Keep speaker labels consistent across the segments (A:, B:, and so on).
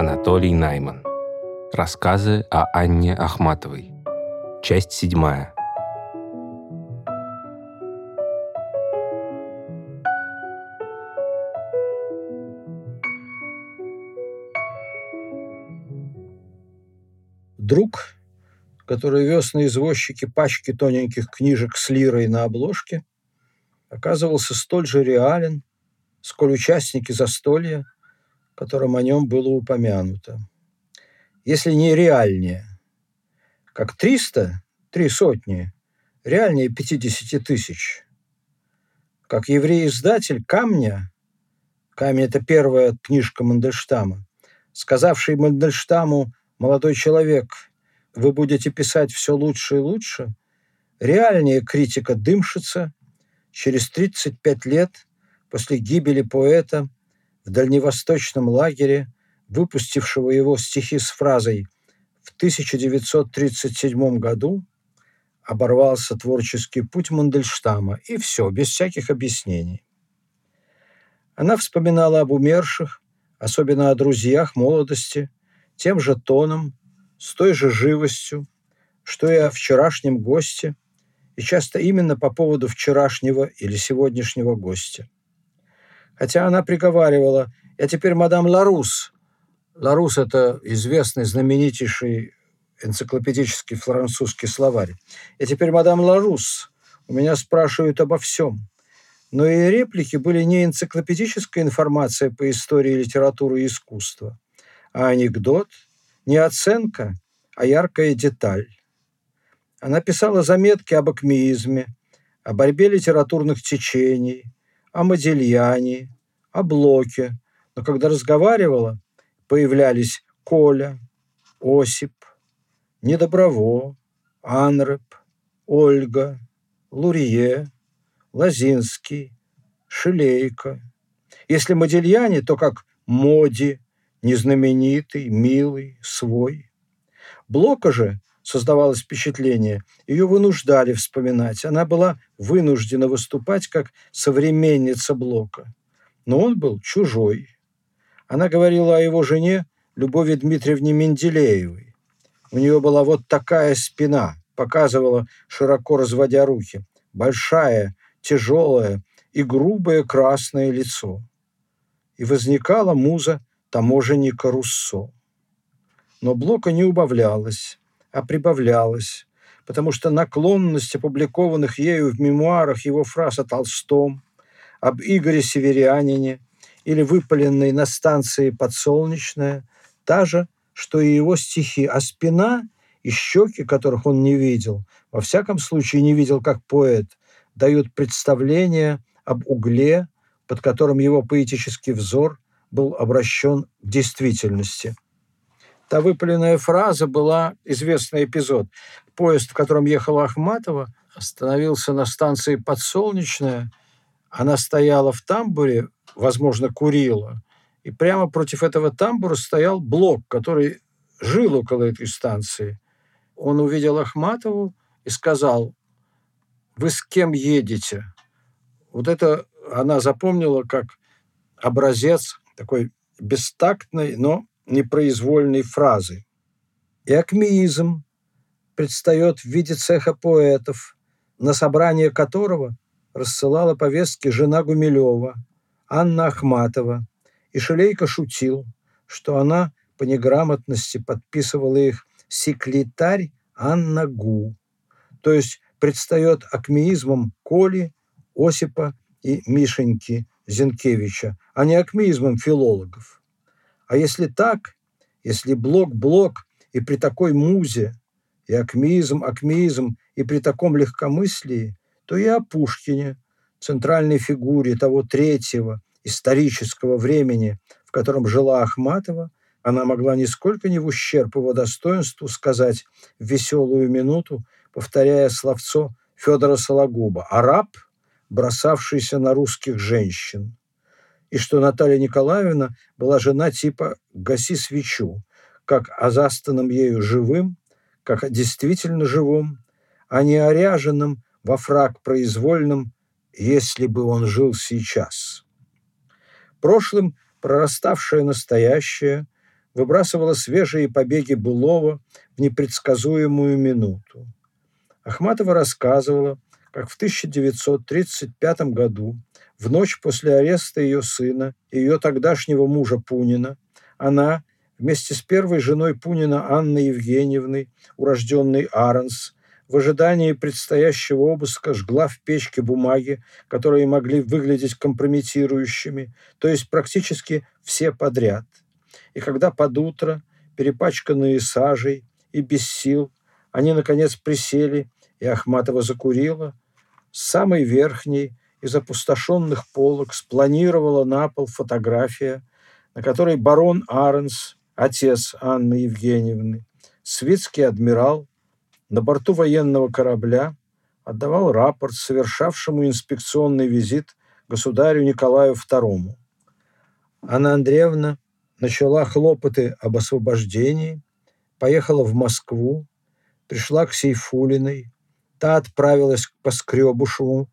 A: Анатолий Найман. Рассказы о Анне Ахматовой. Часть седьмая.
B: Друг, который вез на извозчике пачки тоненьких книжек с лирой на обложке, оказывался столь же реален, сколь участники застолья, которым о нем было упомянуто. Если не реальнее, как 300, три сотни, реальнее 50 тысяч. Как еврей-издатель «Камня», «Камень» — это первая книжка Мандельштама, сказавший Мандельштаму «Молодой человек, вы будете писать все лучше и лучше», реальнее критика Дымшица через 35 лет после гибели поэта в дальневосточном лагере, выпустившего его стихи с фразой «В 1937 году оборвался творческий путь Мандельштама, и все, без всяких объяснений». Она вспоминала об умерших, особенно о друзьях молодости, тем же тоном, с той же живостью, что и о вчерашнем госте, и часто именно по поводу вчерашнего или сегодняшнего гостя. Хотя она приговаривала, я теперь мадам Ларус. Ларус – это известный, знаменитейший энциклопедический французский словарь. Я теперь мадам Ларус. У меня спрашивают обо всем. Но и реплики были не энциклопедическая информация по истории литературы и искусства, а анекдот, не оценка, а яркая деталь. Она писала заметки об акмеизме, о борьбе литературных течений, о Модельяне, о Блоке. Но когда разговаривала, появлялись Коля, Осип, Недоброво, Анреп, Ольга, Лурье, Лазинский, Шилейко. Если Модельяне, то как Моди, незнаменитый, милый, свой. Блока же создавалось впечатление, ее вынуждали вспоминать. Она была вынуждена выступать как современница Блока. Но он был чужой. Она говорила о его жене Любови Дмитриевне Менделеевой. У нее была вот такая спина, показывала, широко разводя руки. Большая, тяжелое и грубое красное лицо. И возникала муза таможенника Руссо. Но Блока не убавлялась а прибавлялось, потому что наклонность опубликованных ею в мемуарах его фраз о Толстом, об Игоре Северянине или выпаленной на станции «Подсолнечная» та же, что и его стихи, а спина и щеки, которых он не видел, во всяком случае не видел как поэт, дают представление об угле, под которым его поэтический взор был обращен к действительности – Та выпаленная фраза была известный эпизод. Поезд, в котором ехала Ахматова, остановился на станции Подсолнечная. Она стояла в тамбуре, возможно, курила. И прямо против этого тамбура стоял блок, который жил около этой станции. Он увидел Ахматову и сказал, вы с кем едете? Вот это она запомнила как образец такой бестактной, но непроизвольной фразы. И акмеизм предстает в виде цеха поэтов, на собрание которого рассылала повестки жена Гумилева, Анна Ахматова, и Шелейко шутил, что она по неграмотности подписывала их секретарь Анна Гу, то есть предстает акмеизмом Коли, Осипа и Мишеньки Зинкевича, а не акмеизмом филологов. А если так, если блок-блок и при такой музе, и акмеизм, акмеизм, и при таком легкомыслии, то и о Пушкине, центральной фигуре того третьего исторического времени, в котором жила Ахматова, она могла нисколько не в ущерб его достоинству сказать в веселую минуту, повторяя словцо Федора Сологуба «Араб, бросавшийся на русских женщин» и что Наталья Николаевна была жена типа «гаси свечу», как о застанном ею живым, как о действительно живом, а не оряженном во фраг произвольном, если бы он жил сейчас. Прошлым прораставшее настоящее выбрасывала свежие побеги былого в непредсказуемую минуту. Ахматова рассказывала, как в 1935 году, в ночь после ареста ее сына и ее тогдашнего мужа Пунина, она вместе с первой женой Пунина Анной Евгеньевной, урожденной Аранс, в ожидании предстоящего обыска жгла в печке бумаги, которые могли выглядеть компрометирующими, то есть практически все подряд. И когда под утро, перепачканные сажей и без сил, они, наконец, присели, и Ахматова закурила, с самой верхней из опустошенных полок спланировала на пол фотография, на которой барон Аренс, отец Анны Евгеньевны, светский адмирал, на борту военного корабля отдавал рапорт совершавшему инспекционный визит государю Николаю II. Анна Андреевна начала хлопоты об освобождении, поехала в Москву, пришла к Сейфулиной, та отправилась к Поскребушеву,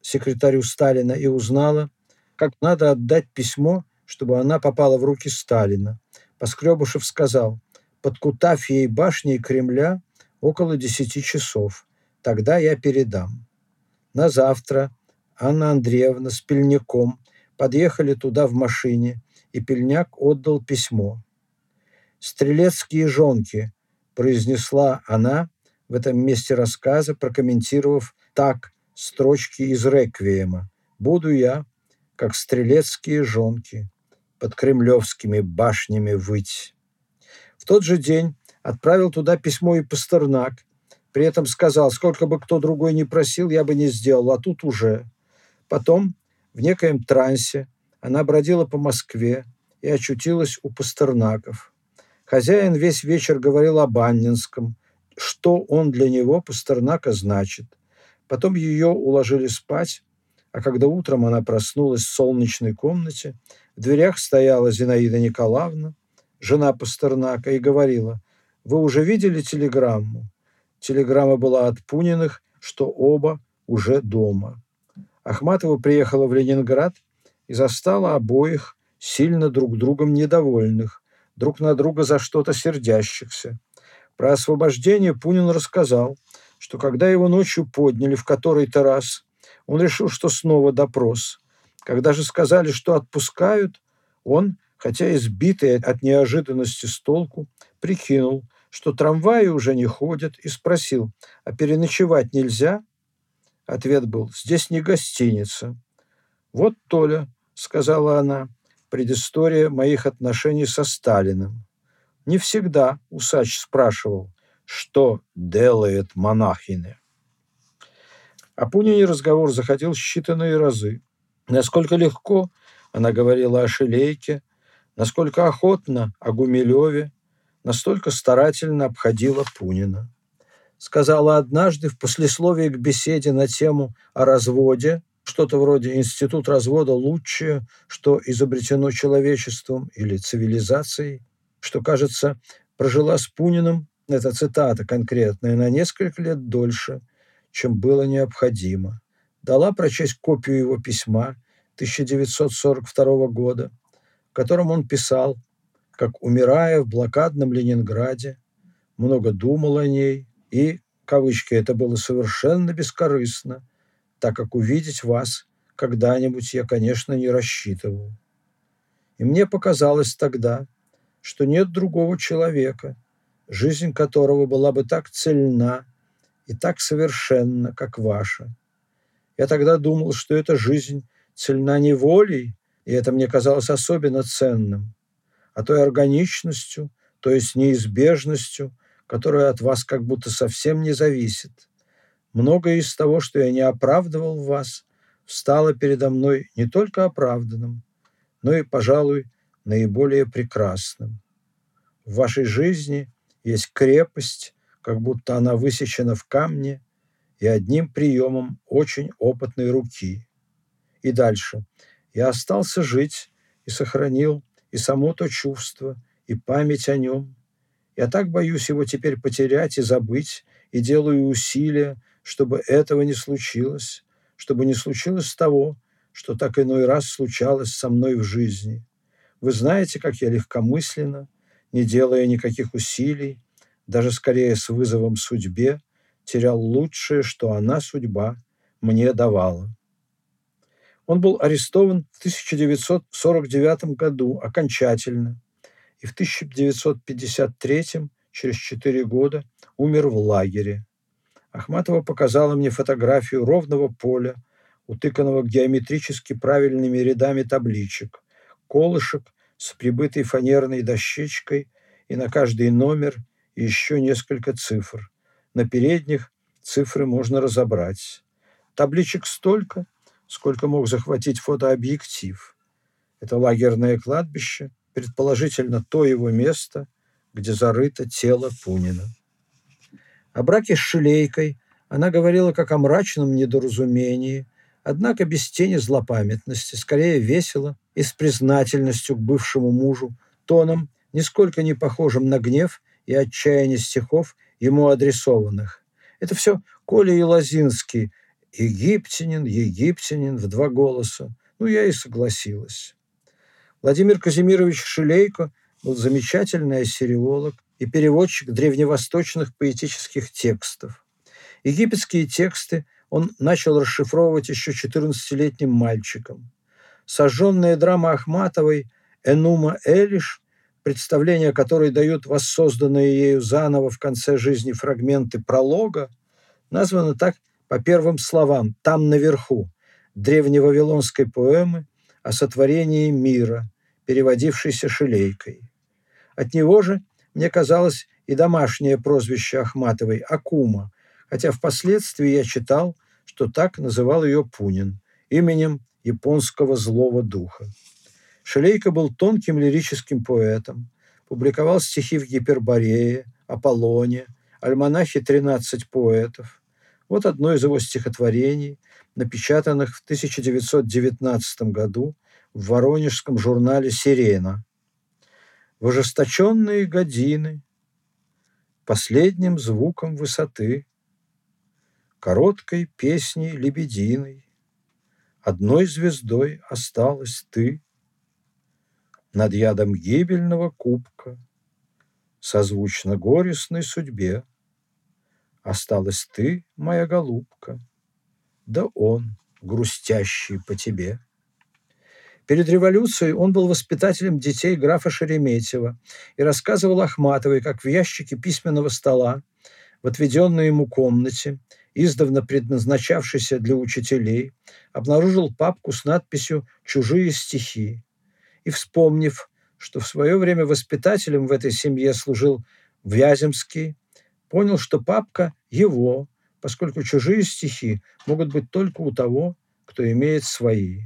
B: секретарю Сталина, и узнала, как надо отдать письмо, чтобы она попала в руки Сталина. Поскребушев сказал, под Кутафьей башней Кремля около десяти часов. Тогда я передам. На завтра Анна Андреевна с Пельняком подъехали туда в машине, и Пельняк отдал письмо. «Стрелецкие жонки», – произнесла она в этом месте рассказа, прокомментировав так строчки из «Реквиема». «Буду я, как стрелецкие жонки, под кремлевскими башнями выть». В тот же день отправил туда письмо и Пастернак. При этом сказал, сколько бы кто другой не просил, я бы не сделал, а тут уже. Потом, в некоем трансе, она бродила по Москве и очутилась у Пастернаков. Хозяин весь вечер говорил об Аннинском, что он для него, Пастернака, значит. Потом ее уложили спать, а когда утром она проснулась в солнечной комнате, в дверях стояла Зинаида Николаевна, жена Пастернака, и говорила, «Вы уже видели телеграмму?» Телеграмма была от Пуниных, что оба уже дома. Ахматова приехала в Ленинград и застала обоих сильно друг другом недовольных, друг на друга за что-то сердящихся. Про освобождение Пунин рассказал, что когда его ночью подняли в который-то раз, он решил, что снова допрос. Когда же сказали, что отпускают, он, хотя избитый от неожиданности с толку, прикинул, что трамваи уже не ходят, и спросил, а переночевать нельзя? Ответ был, здесь не гостиница. Вот, Толя, сказала она, предыстория моих отношений со Сталиным. Не всегда усач спрашивал, что делает монахини. О Пунине разговор заходил считанные разы. Насколько легко она говорила о Шелейке, насколько охотно о Гумилеве, настолько старательно обходила Пунина. Сказала однажды в послесловии к беседе на тему о разводе, что-то вроде «Институт развода лучшее, что изобретено человечеством или цивилизацией», что, кажется, прожила с Пуниным, это цитата конкретная, на несколько лет дольше, чем было необходимо. Дала прочесть копию его письма 1942 года, в котором он писал, как, умирая в блокадном Ленинграде, много думал о ней и, кавычки, это было совершенно бескорыстно, так как увидеть вас когда-нибудь я, конечно, не рассчитывал. И мне показалось тогда, что нет другого человека, жизнь которого была бы так цельна и так совершенна, как ваша. Я тогда думал, что эта жизнь цельна не волей, и это мне казалось особенно ценным, а той органичностью, то есть неизбежностью, которая от вас как будто совсем не зависит. Многое из того, что я не оправдывал в вас, стало передо мной не только оправданным, но и, пожалуй, наиболее прекрасным. В вашей жизни есть крепость, как будто она высечена в камне, и одним приемом очень опытной руки. И дальше. Я остался жить и сохранил и само то чувство, и память о нем. Я так боюсь его теперь потерять и забыть, и делаю усилия, чтобы этого не случилось, чтобы не случилось того, что так иной раз случалось со мной в жизни. Вы знаете, как я легкомысленно, не делая никаких усилий, даже скорее с вызовом судьбе, терял лучшее, что она, судьба, мне давала. Он был арестован в 1949 году окончательно и в 1953, через четыре года, умер в лагере. Ахматова показала мне фотографию ровного поля, утыканного геометрически правильными рядами табличек, колышек с прибытой фанерной дощечкой и на каждый номер еще несколько цифр. На передних цифры можно разобрать. Табличек столько, сколько мог захватить фотообъектив. Это лагерное кладбище, предположительно то его место, где зарыто тело Пунина. О браке с Шилейкой она говорила как о мрачном недоразумении, однако без тени злопамятности, скорее весело и с признательностью к бывшему мужу, тоном, нисколько не похожим на гнев и отчаяние стихов, ему адресованных. Это все Коля Елозинский, египтянин, египтянин в два голоса. Ну, я и согласилась. Владимир Казимирович Шилейко был замечательный ассириолог и переводчик древневосточных поэтических текстов. Египетские тексты он начал расшифровывать еще 14-летним мальчиком. Сожженная драма Ахматовой «Энума Элиш», представление которой дают воссозданные ею заново в конце жизни фрагменты пролога, названо так по первым словам «там наверху» древневавилонской поэмы о сотворении мира, переводившейся Шилейкой. От него же, мне казалось, и домашнее прозвище Ахматовой – Акума, хотя впоследствии я читал, что так называл ее Пунин, именем японского злого духа. Шилейко был тонким лирическим поэтом, публиковал стихи в Гиперборее, Аполлоне, альманахе «13 поэтов». Вот одно из его стихотворений, напечатанных в 1919 году в воронежском журнале «Сирена». В ожесточенные годины, последним звуком высоты, короткой песней лебединой, одной звездой осталась ты над ядом гибельного кубка, созвучно горестной судьбе. Осталась ты, моя голубка, да он, грустящий по тебе. Перед революцией он был воспитателем детей графа Шереметьева и рассказывал Ахматовой, как в ящике письменного стола в отведенной ему комнате, издавна предназначавшейся для учителей, обнаружил папку с надписью «Чужие стихи» и, вспомнив, что в свое время воспитателем в этой семье служил Вяземский, понял, что папка его, поскольку чужие стихи могут быть только у того, кто имеет свои.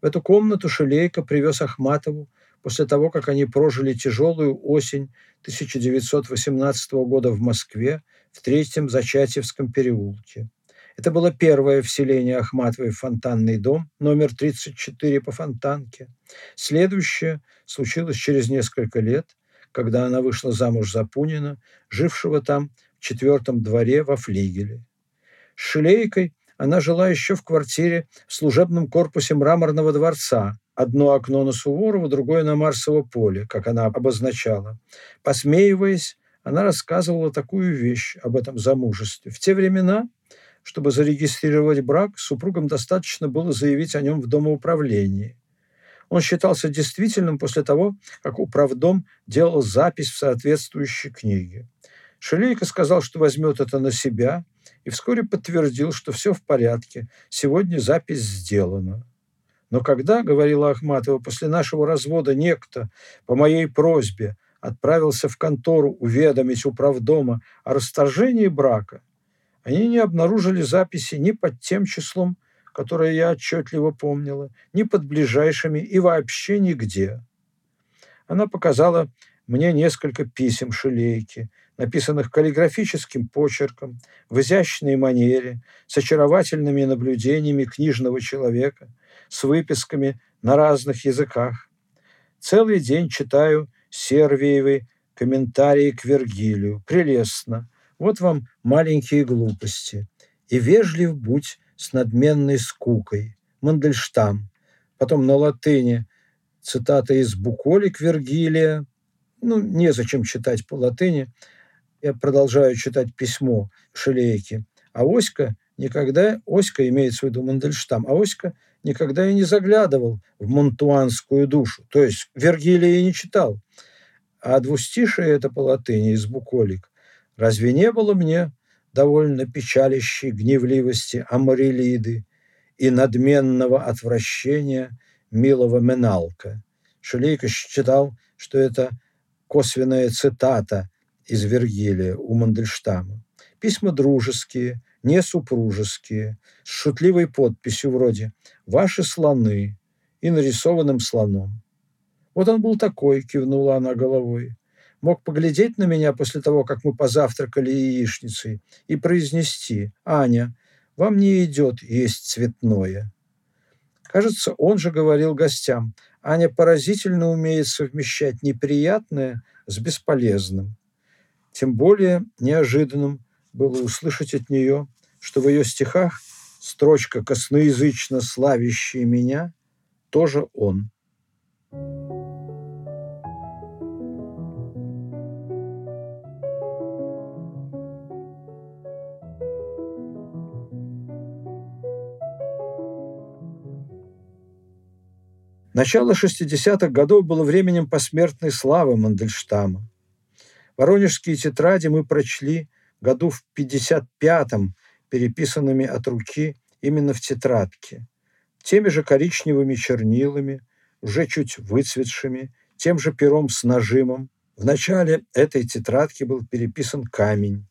B: В эту комнату Шелейко привез Ахматову после того, как они прожили тяжелую осень 1918 года в Москве в Третьем Зачатьевском переулке. Это было первое вселение Ахматовой в фонтанный дом, номер 34 по фонтанке. Следующее случилось через несколько лет, когда она вышла замуж за Пунина, жившего там в четвертом дворе во флигеле. С Шилейкой она жила еще в квартире в служебном корпусе мраморного дворца. Одно окно на Суворова, другое на Марсово поле, как она обозначала. Посмеиваясь, она рассказывала такую вещь об этом замужестве. В те времена чтобы зарегистрировать брак, супругам достаточно было заявить о нем в домоуправлении. Он считался действительным после того, как управдом делал запись в соответствующей книге. Шелейко сказал, что возьмет это на себя, и вскоре подтвердил, что все в порядке, сегодня запись сделана. Но когда, говорила Ахматова, после нашего развода некто по моей просьбе отправился в контору уведомить управдома о расторжении брака, они не обнаружили записи ни под тем числом, которое я отчетливо помнила, ни под ближайшими и вообще нигде. Она показала мне несколько писем Шилейки, написанных каллиграфическим почерком, в изящной манере, с очаровательными наблюдениями книжного человека, с выписками на разных языках. Целый день читаю Сервиевы комментарии к Вергилию. Прелестно. Вот вам маленькие глупости. И вежлив будь с надменной скукой. Мандельштам. Потом на латыни цитата из Буколик Вергилия. ну, незачем читать по латыни. Я продолжаю читать письмо Шелейки. А Оська никогда, Оська имеется в виду Мандельштам, а Оська никогда и не заглядывал в монтуанскую душу. То есть Вергилия и не читал. А двустишие это по латыни из буколик. Разве не было мне довольно печалищей гневливости Амарилиды и надменного отвращения милого Меналка? Шелейко считал, что это косвенная цитата из Вергилия у Мандельштама. Письма дружеские, не супружеские, с шутливой подписью вроде «Ваши слоны» и нарисованным слоном. Вот он был такой, кивнула она головой. Мог поглядеть на меня после того, как мы позавтракали яичницей, и произнести «Аня, вам не идет есть цветное». Кажется, он же говорил гостям Аня поразительно умеет совмещать неприятное с бесполезным. Тем более неожиданным было услышать от нее, что в ее стихах строчка «косноязычно славящая меня» тоже он. Начало 60-х годов было временем посмертной славы Мандельштама. Воронежские тетради мы прочли году в 55-м, переписанными от руки именно в тетрадке, теми же коричневыми чернилами, уже чуть выцветшими, тем же пером с нажимом. В начале этой тетрадки был переписан камень.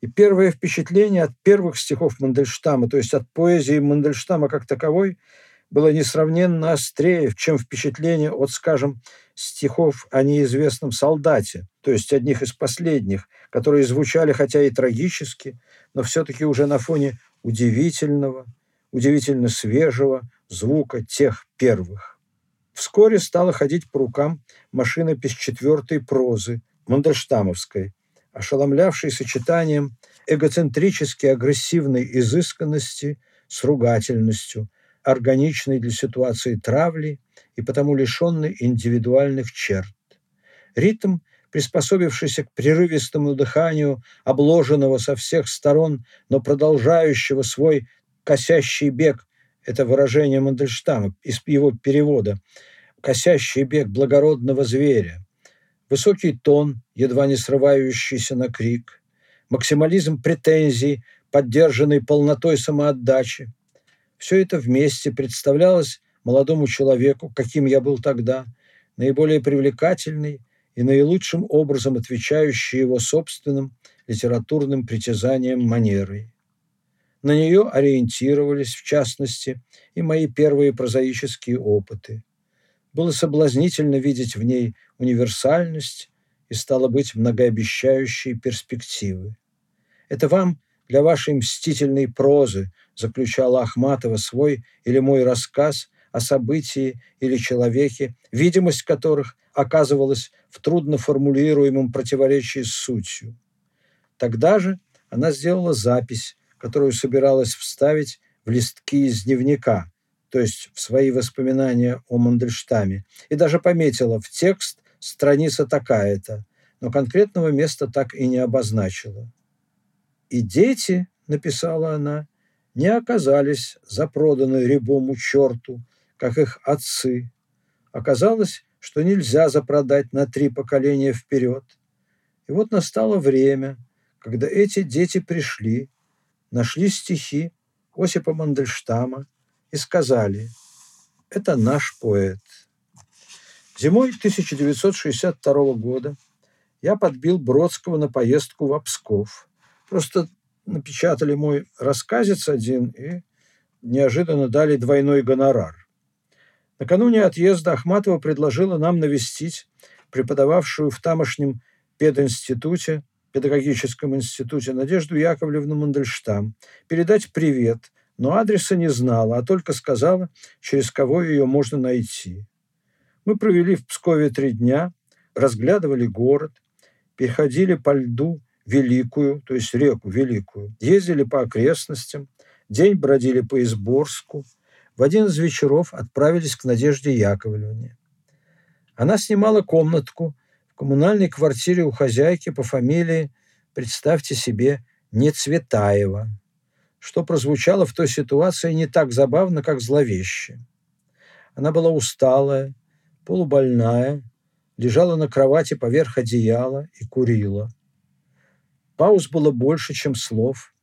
B: И первое впечатление от первых стихов Мандельштама, то есть от поэзии Мандельштама как таковой, было несравненно острее, чем впечатление от, скажем, стихов о неизвестном солдате, то есть одних из последних, которые звучали хотя и трагически, но все-таки уже на фоне удивительного, удивительно свежего звука тех первых. Вскоре стала ходить по рукам машинопись четвертой прозы, Мандельштамовской, ошеломлявшей сочетанием эгоцентрически агрессивной изысканности с ругательностью, органичной для ситуации травли и потому лишенной индивидуальных черт. Ритм, приспособившийся к прерывистому дыханию, обложенного со всех сторон, но продолжающего свой косящий бег, это выражение Мандельштама из его перевода, косящий бег благородного зверя, высокий тон, едва не срывающийся на крик, максимализм претензий, поддержанный полнотой самоотдачи, все это вместе представлялось молодому человеку, каким я был тогда, наиболее привлекательный и наилучшим образом отвечающий его собственным литературным притязаниям манерой. На нее ориентировались, в частности, и мои первые прозаические опыты. Было соблазнительно видеть в ней универсальность и, стало быть, многообещающие перспективы. Это вам для вашей мстительной прозы, заключала Ахматова свой или мой рассказ о событии или человеке, видимость которых оказывалась в трудно формулируемом противоречии с сутью. Тогда же она сделала запись, которую собиралась вставить в листки из дневника, то есть в свои воспоминания о Мандельштаме, и даже пометила в текст страница такая-то, но конкретного места так и не обозначила. И дети, написала она, не оказались запроданы рябому черту, как их отцы. Оказалось, что нельзя запродать на три поколения вперед. И вот настало время, когда эти дети пришли, нашли стихи Осипа Мандельштама и сказали, это наш поэт. Зимой 1962 года я подбил Бродского на поездку в Псков. Просто напечатали мой рассказец один и неожиданно дали двойной гонорар. Накануне отъезда Ахматова предложила нам навестить преподававшую в тамошнем пединституте, педагогическом институте Надежду Яковлевну Мандельштам, передать привет, но адреса не знала, а только сказала, через кого ее можно найти. Мы провели в Пскове три дня, разглядывали город, переходили по льду Великую, то есть реку Великую, ездили по окрестностям, день бродили по Изборску, в один из вечеров отправились к Надежде Яковлевне. Она снимала комнатку в коммунальной квартире у хозяйки по фамилии, представьте себе, не Цветаева, что прозвучало в той ситуации не так забавно, как зловеще. Она была усталая, полубольная, лежала на кровати поверх одеяла и курила. Пауз было больше, чем слов.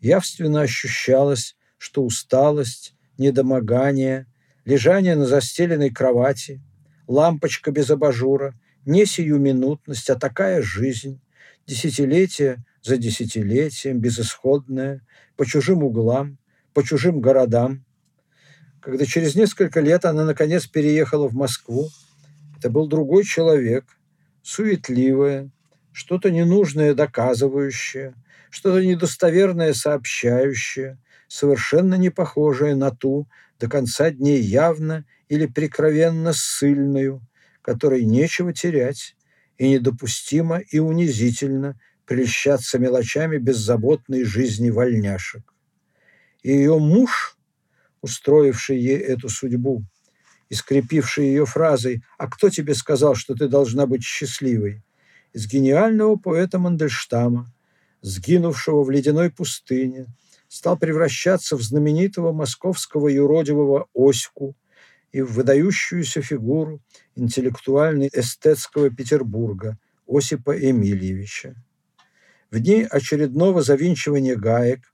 B: Явственно ощущалось, что усталость, недомогание, лежание на застеленной кровати, лампочка без абажура, не сиюминутность, а такая жизнь, десятилетие за десятилетием, безысходная, по чужим углам, по чужим городам. Когда через несколько лет она, наконец, переехала в Москву, это был другой человек, суетливая, что-то ненужное доказывающее, что-то недостоверное сообщающее, совершенно не похожее на ту, до конца дней явно или прикровенно ссыльную, которой нечего терять, и недопустимо и унизительно прельщаться мелочами беззаботной жизни вольняшек. И ее муж, устроивший ей эту судьбу, и скрепивший ее фразой «А кто тебе сказал, что ты должна быть счастливой?» Из гениального поэта Мандельштама, сгинувшего в ледяной пустыне, стал превращаться в знаменитого московского юродивого Оську и в выдающуюся фигуру интеллектуально-эстетского Петербурга Осипа Эмильевича. В дни очередного завинчивания гаек,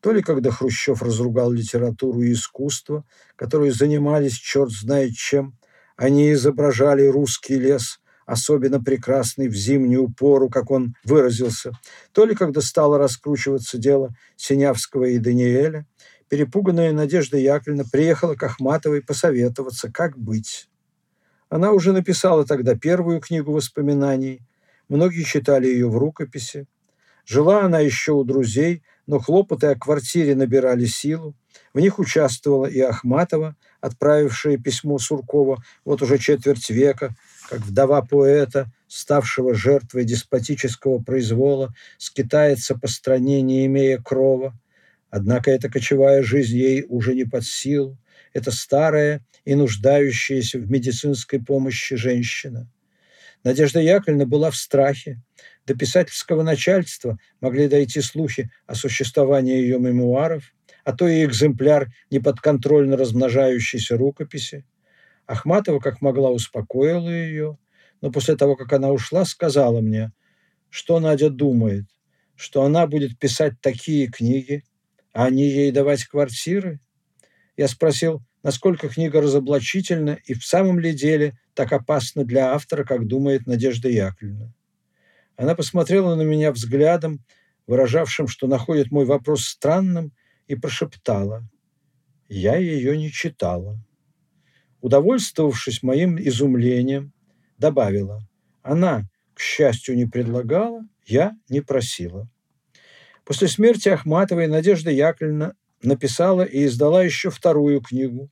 B: то ли когда Хрущев разругал литературу и искусство, которые занимались черт знает чем, они изображали русский лес – особенно прекрасный в зимнюю пору, как он выразился, то ли когда стало раскручиваться дело Синявского и Даниэля, перепуганная Надежда Яковлевна приехала к Ахматовой посоветоваться, как быть. Она уже написала тогда первую книгу воспоминаний, многие читали ее в рукописи. Жила она еще у друзей, но хлопоты о квартире набирали силу. В них участвовала и Ахматова, отправившая письмо Суркова вот уже четверть века, как вдова поэта, ставшего жертвой деспотического произвола, скитается по стране, не имея крова. Однако эта кочевая жизнь ей уже не под силу. Это старая и нуждающаяся в медицинской помощи женщина. Надежда Яковлевна была в страхе. До писательского начальства могли дойти слухи о существовании ее мемуаров, а то и экземпляр неподконтрольно размножающейся рукописи. Ахматова, как могла, успокоила ее, но после того, как она ушла, сказала мне, что Надя думает, что она будет писать такие книги, а они ей давать квартиры. Я спросил, насколько книга разоблачительна и в самом ли деле так опасна для автора, как думает Надежда Яковлевна. Она посмотрела на меня взглядом, выражавшим, что находит мой вопрос странным, и прошептала. Я ее не читала удовольствовавшись моим изумлением, добавила, она, к счастью, не предлагала, я не просила. После смерти Ахматовой Надежда Яковлевна написала и издала еще вторую книгу.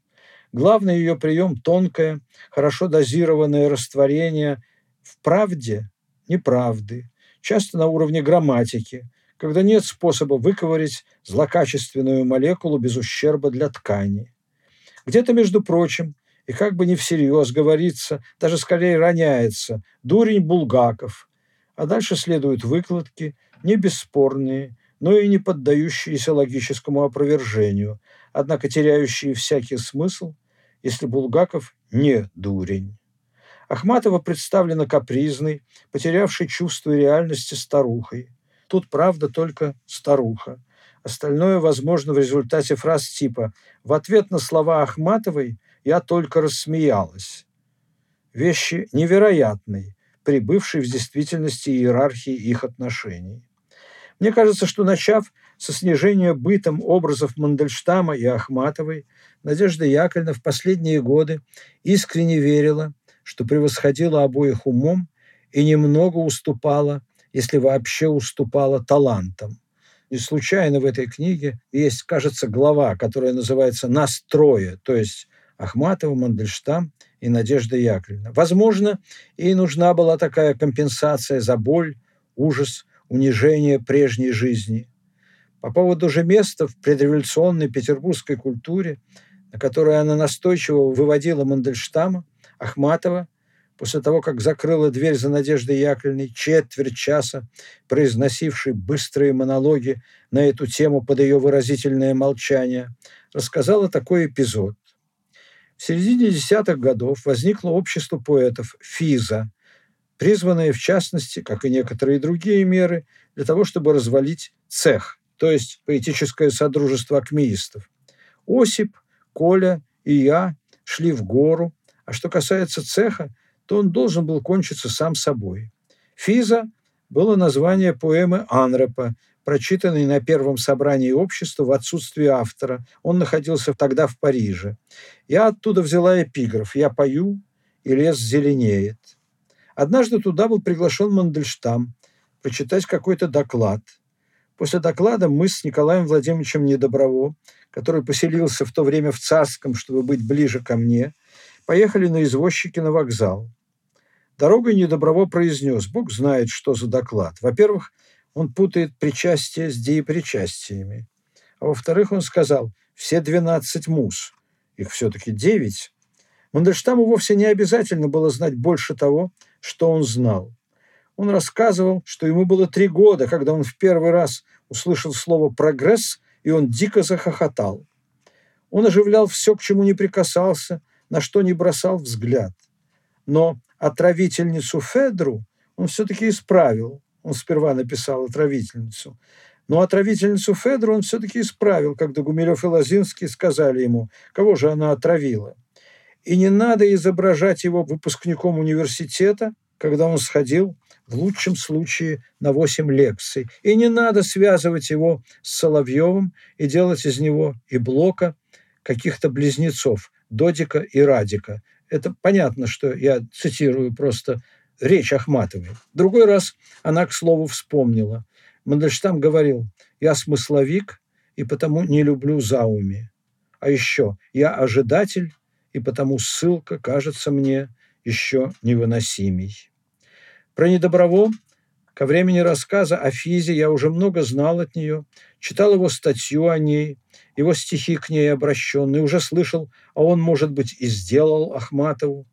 B: Главный ее прием – тонкое, хорошо дозированное растворение в правде неправды, часто на уровне грамматики, когда нет способа выковырить злокачественную молекулу без ущерба для ткани. Где-то, между прочим, и как бы не всерьез говорится, даже скорее роняется «дурень Булгаков», а дальше следуют выкладки, не бесспорные, но и не поддающиеся логическому опровержению, однако теряющие всякий смысл, если Булгаков не дурень. Ахматова представлена капризной, потерявшей чувство реальности старухой. Тут, правда, только старуха. Остальное возможно в результате фраз типа «В ответ на слова Ахматовой я только рассмеялась. Вещи невероятные, прибывшие в действительности иерархии их отношений. Мне кажется, что начав со снижения бытом образов Мандельштама и Ахматовой, Надежда Яковлевна в последние годы искренне верила, что превосходила обоих умом и немного уступала, если вообще уступала талантам. И случайно в этой книге есть, кажется, глава, которая называется «Настрое», то есть Ахматова, Мандельштам и Надежда Яковлевна. Возможно, ей нужна была такая компенсация за боль, ужас, унижение прежней жизни. По поводу же места в предреволюционной петербургской культуре, на которое она настойчиво выводила Мандельштама, Ахматова после того, как закрыла дверь за Надеждой Яковлевной, четверть часа произносивший быстрые монологи на эту тему под ее выразительное молчание, рассказала такой эпизод. В середине десятых годов возникло общество поэтов «ФИЗа», призванное, в частности, как и некоторые другие меры, для того, чтобы развалить цех, то есть поэтическое содружество акмеистов. Осип, Коля и я шли в гору, а что касается цеха, то он должен был кончиться сам собой. «Физа» было название поэмы Анрепа, прочитанной на первом собрании общества в отсутствие автора. Он находился тогда в Париже. Я оттуда взяла эпиграф «Я пою, и лес зеленеет». Однажды туда был приглашен Мандельштам прочитать какой-то доклад. После доклада мы с Николаем Владимировичем Недоброво, который поселился в то время в Царском, чтобы быть ближе ко мне, поехали на извозчике на вокзал. Дорогой Недоброво произнес, Бог знает, что за доклад. Во-первых, он путает причастие с деепричастиями. А во-вторых, он сказал, все 12 мус, их все-таки 9. Мандельштаму вовсе не обязательно было знать больше того, что он знал. Он рассказывал, что ему было три года, когда он в первый раз услышал слово «прогресс», и он дико захохотал. Он оживлял все, к чему не прикасался, на что не бросал взгляд. Но отравительницу Федру он все-таки исправил. Он сперва написал отравительницу. Но отравительницу Федру он все-таки исправил, когда Гумилев и Лозинский сказали ему, кого же она отравила. И не надо изображать его выпускником университета, когда он сходил в лучшем случае на 8 лекций. И не надо связывать его с Соловьевым и делать из него и Блока каких-то близнецов, Додика и Радика. Это понятно, что я цитирую просто речь Ахматовой. Другой раз она, к слову, вспомнила. Мандельштам говорил, я смысловик и потому не люблю зауми. А еще я ожидатель, и потому ссылка кажется мне еще невыносимей. Про недоброво ко времени рассказа о Физе я уже много знал от нее, читал его статью о ней, его стихи к ней обращенные, уже слышал, а он, может быть, и сделал Ахматову.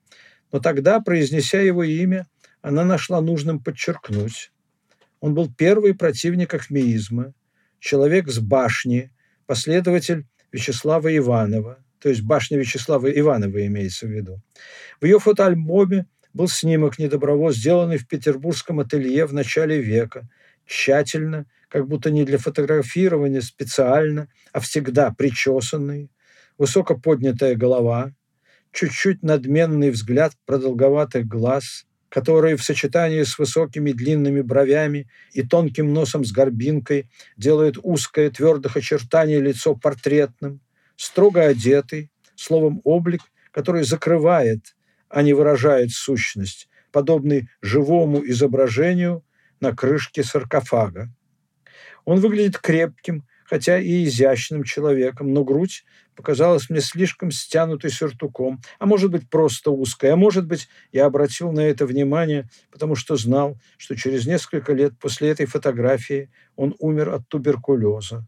B: Но тогда, произнеся его имя, она нашла нужным подчеркнуть. Он был первый противник ахмеизма, человек с башни, последователь Вячеслава Иванова, то есть башня Вячеслава Иванова имеется в виду. В ее фотоальбоме был снимок недоброво, сделанный в петербургском ателье в начале века, тщательно, как будто не для фотографирования специально, а всегда причесанный, высоко поднятая голова, чуть-чуть надменный взгляд продолговатых глаз, которые в сочетании с высокими длинными бровями и тонким носом с горбинкой делают узкое твердых очертаний лицо портретным, строго одетый, словом, облик, который закрывает, а не выражает сущность, подобный живому изображению на крышке саркофага. Он выглядит крепким, хотя и изящным человеком, но грудь показалась мне слишком стянутой сюртуком, а может быть, просто узкой, а может быть, я обратил на это внимание, потому что знал, что через несколько лет после этой фотографии он умер от туберкулеза.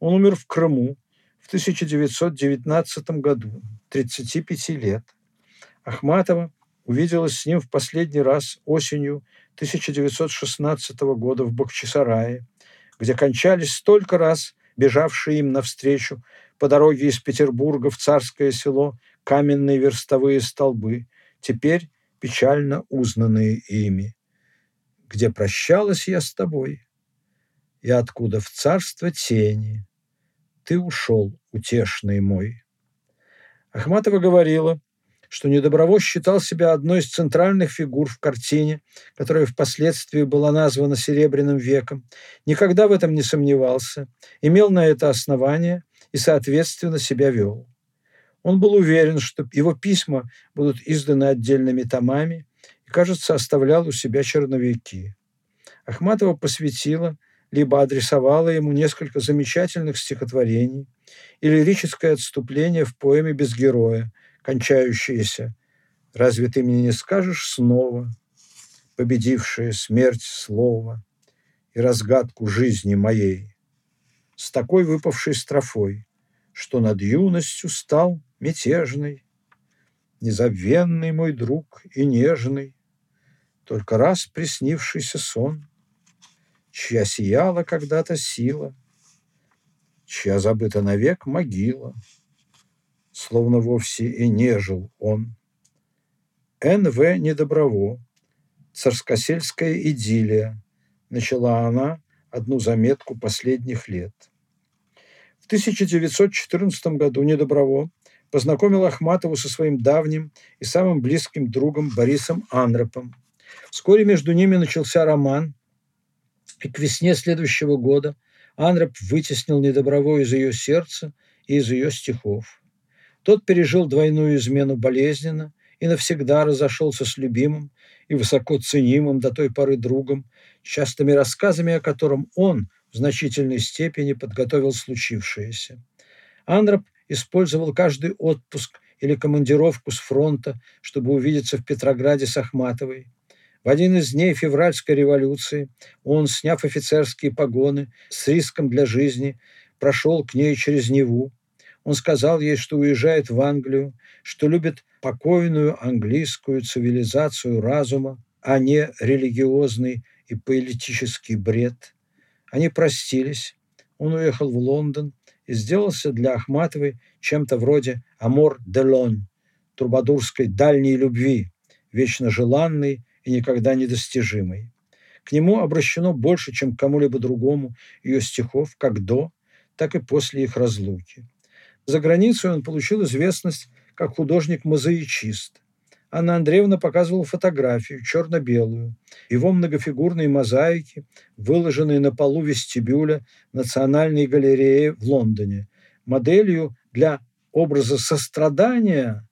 B: Он умер в Крыму в 1919 году, 35 лет. Ахматова увиделась с ним в последний раз осенью 1916 года в Бахчисарае, где кончались столько раз бежавшие им навстречу по дороге из Петербурга в Царское село каменные верстовые столбы, теперь печально узнанные ими. Где прощалась я с тобой, и откуда в царство тени ты ушел, утешный мой. Ахматова говорила, что Недоброво считал себя одной из центральных фигур в картине, которая впоследствии была названа «Серебряным веком», никогда в этом не сомневался, имел на это основание и, соответственно, себя вел. Он был уверен, что его письма будут изданы отдельными томами и, кажется, оставлял у себя черновики. Ахматова посвятила либо адресовала ему несколько замечательных стихотворений и лирическое отступление в поэме «Без героя», кончающееся «Разве ты мне не скажешь снова, победившее смерть слово и разгадку жизни моей?» С такой выпавшей строфой, что над юностью стал мятежный, незабвенный мой друг и нежный, только раз приснившийся сон, чья сияла когда-то сила, чья забыта навек могила, словно вовсе и не жил он. Н.В. Недоброво, царскосельская идиллия, начала она одну заметку последних лет. В 1914 году Недоброво познакомил Ахматову со своим давним и самым близким другом Борисом Анропом. Вскоре между ними начался роман, и к весне следующего года Анроп вытеснил Недоброво из ее сердца и из ее стихов. Тот пережил двойную измену болезненно и навсегда разошелся с любимым и высоко ценимым до той поры другом, частыми рассказами о котором он в значительной степени подготовил случившееся. Анроп использовал каждый отпуск или командировку с фронта, чтобы увидеться в Петрограде с Ахматовой. В один из дней февральской революции он, сняв офицерские погоны с риском для жизни, прошел к ней через Неву. Он сказал ей, что уезжает в Англию, что любит покойную английскую цивилизацию разума, а не религиозный и политический бред. Они простились. Он уехал в Лондон и сделался для Ахматовой чем-то вроде «Амор де лонь» – трубадурской дальней любви, вечно желанной и никогда недостижимой. К нему обращено больше, чем к кому-либо другому ее стихов, как до, так и после их разлуки. За границей он получил известность как художник-мозаичист. Анна Андреевна показывала фотографию, черно-белую, его многофигурные мозаики, выложенные на полу вестибюля Национальной галереи в Лондоне. Моделью для образа сострадания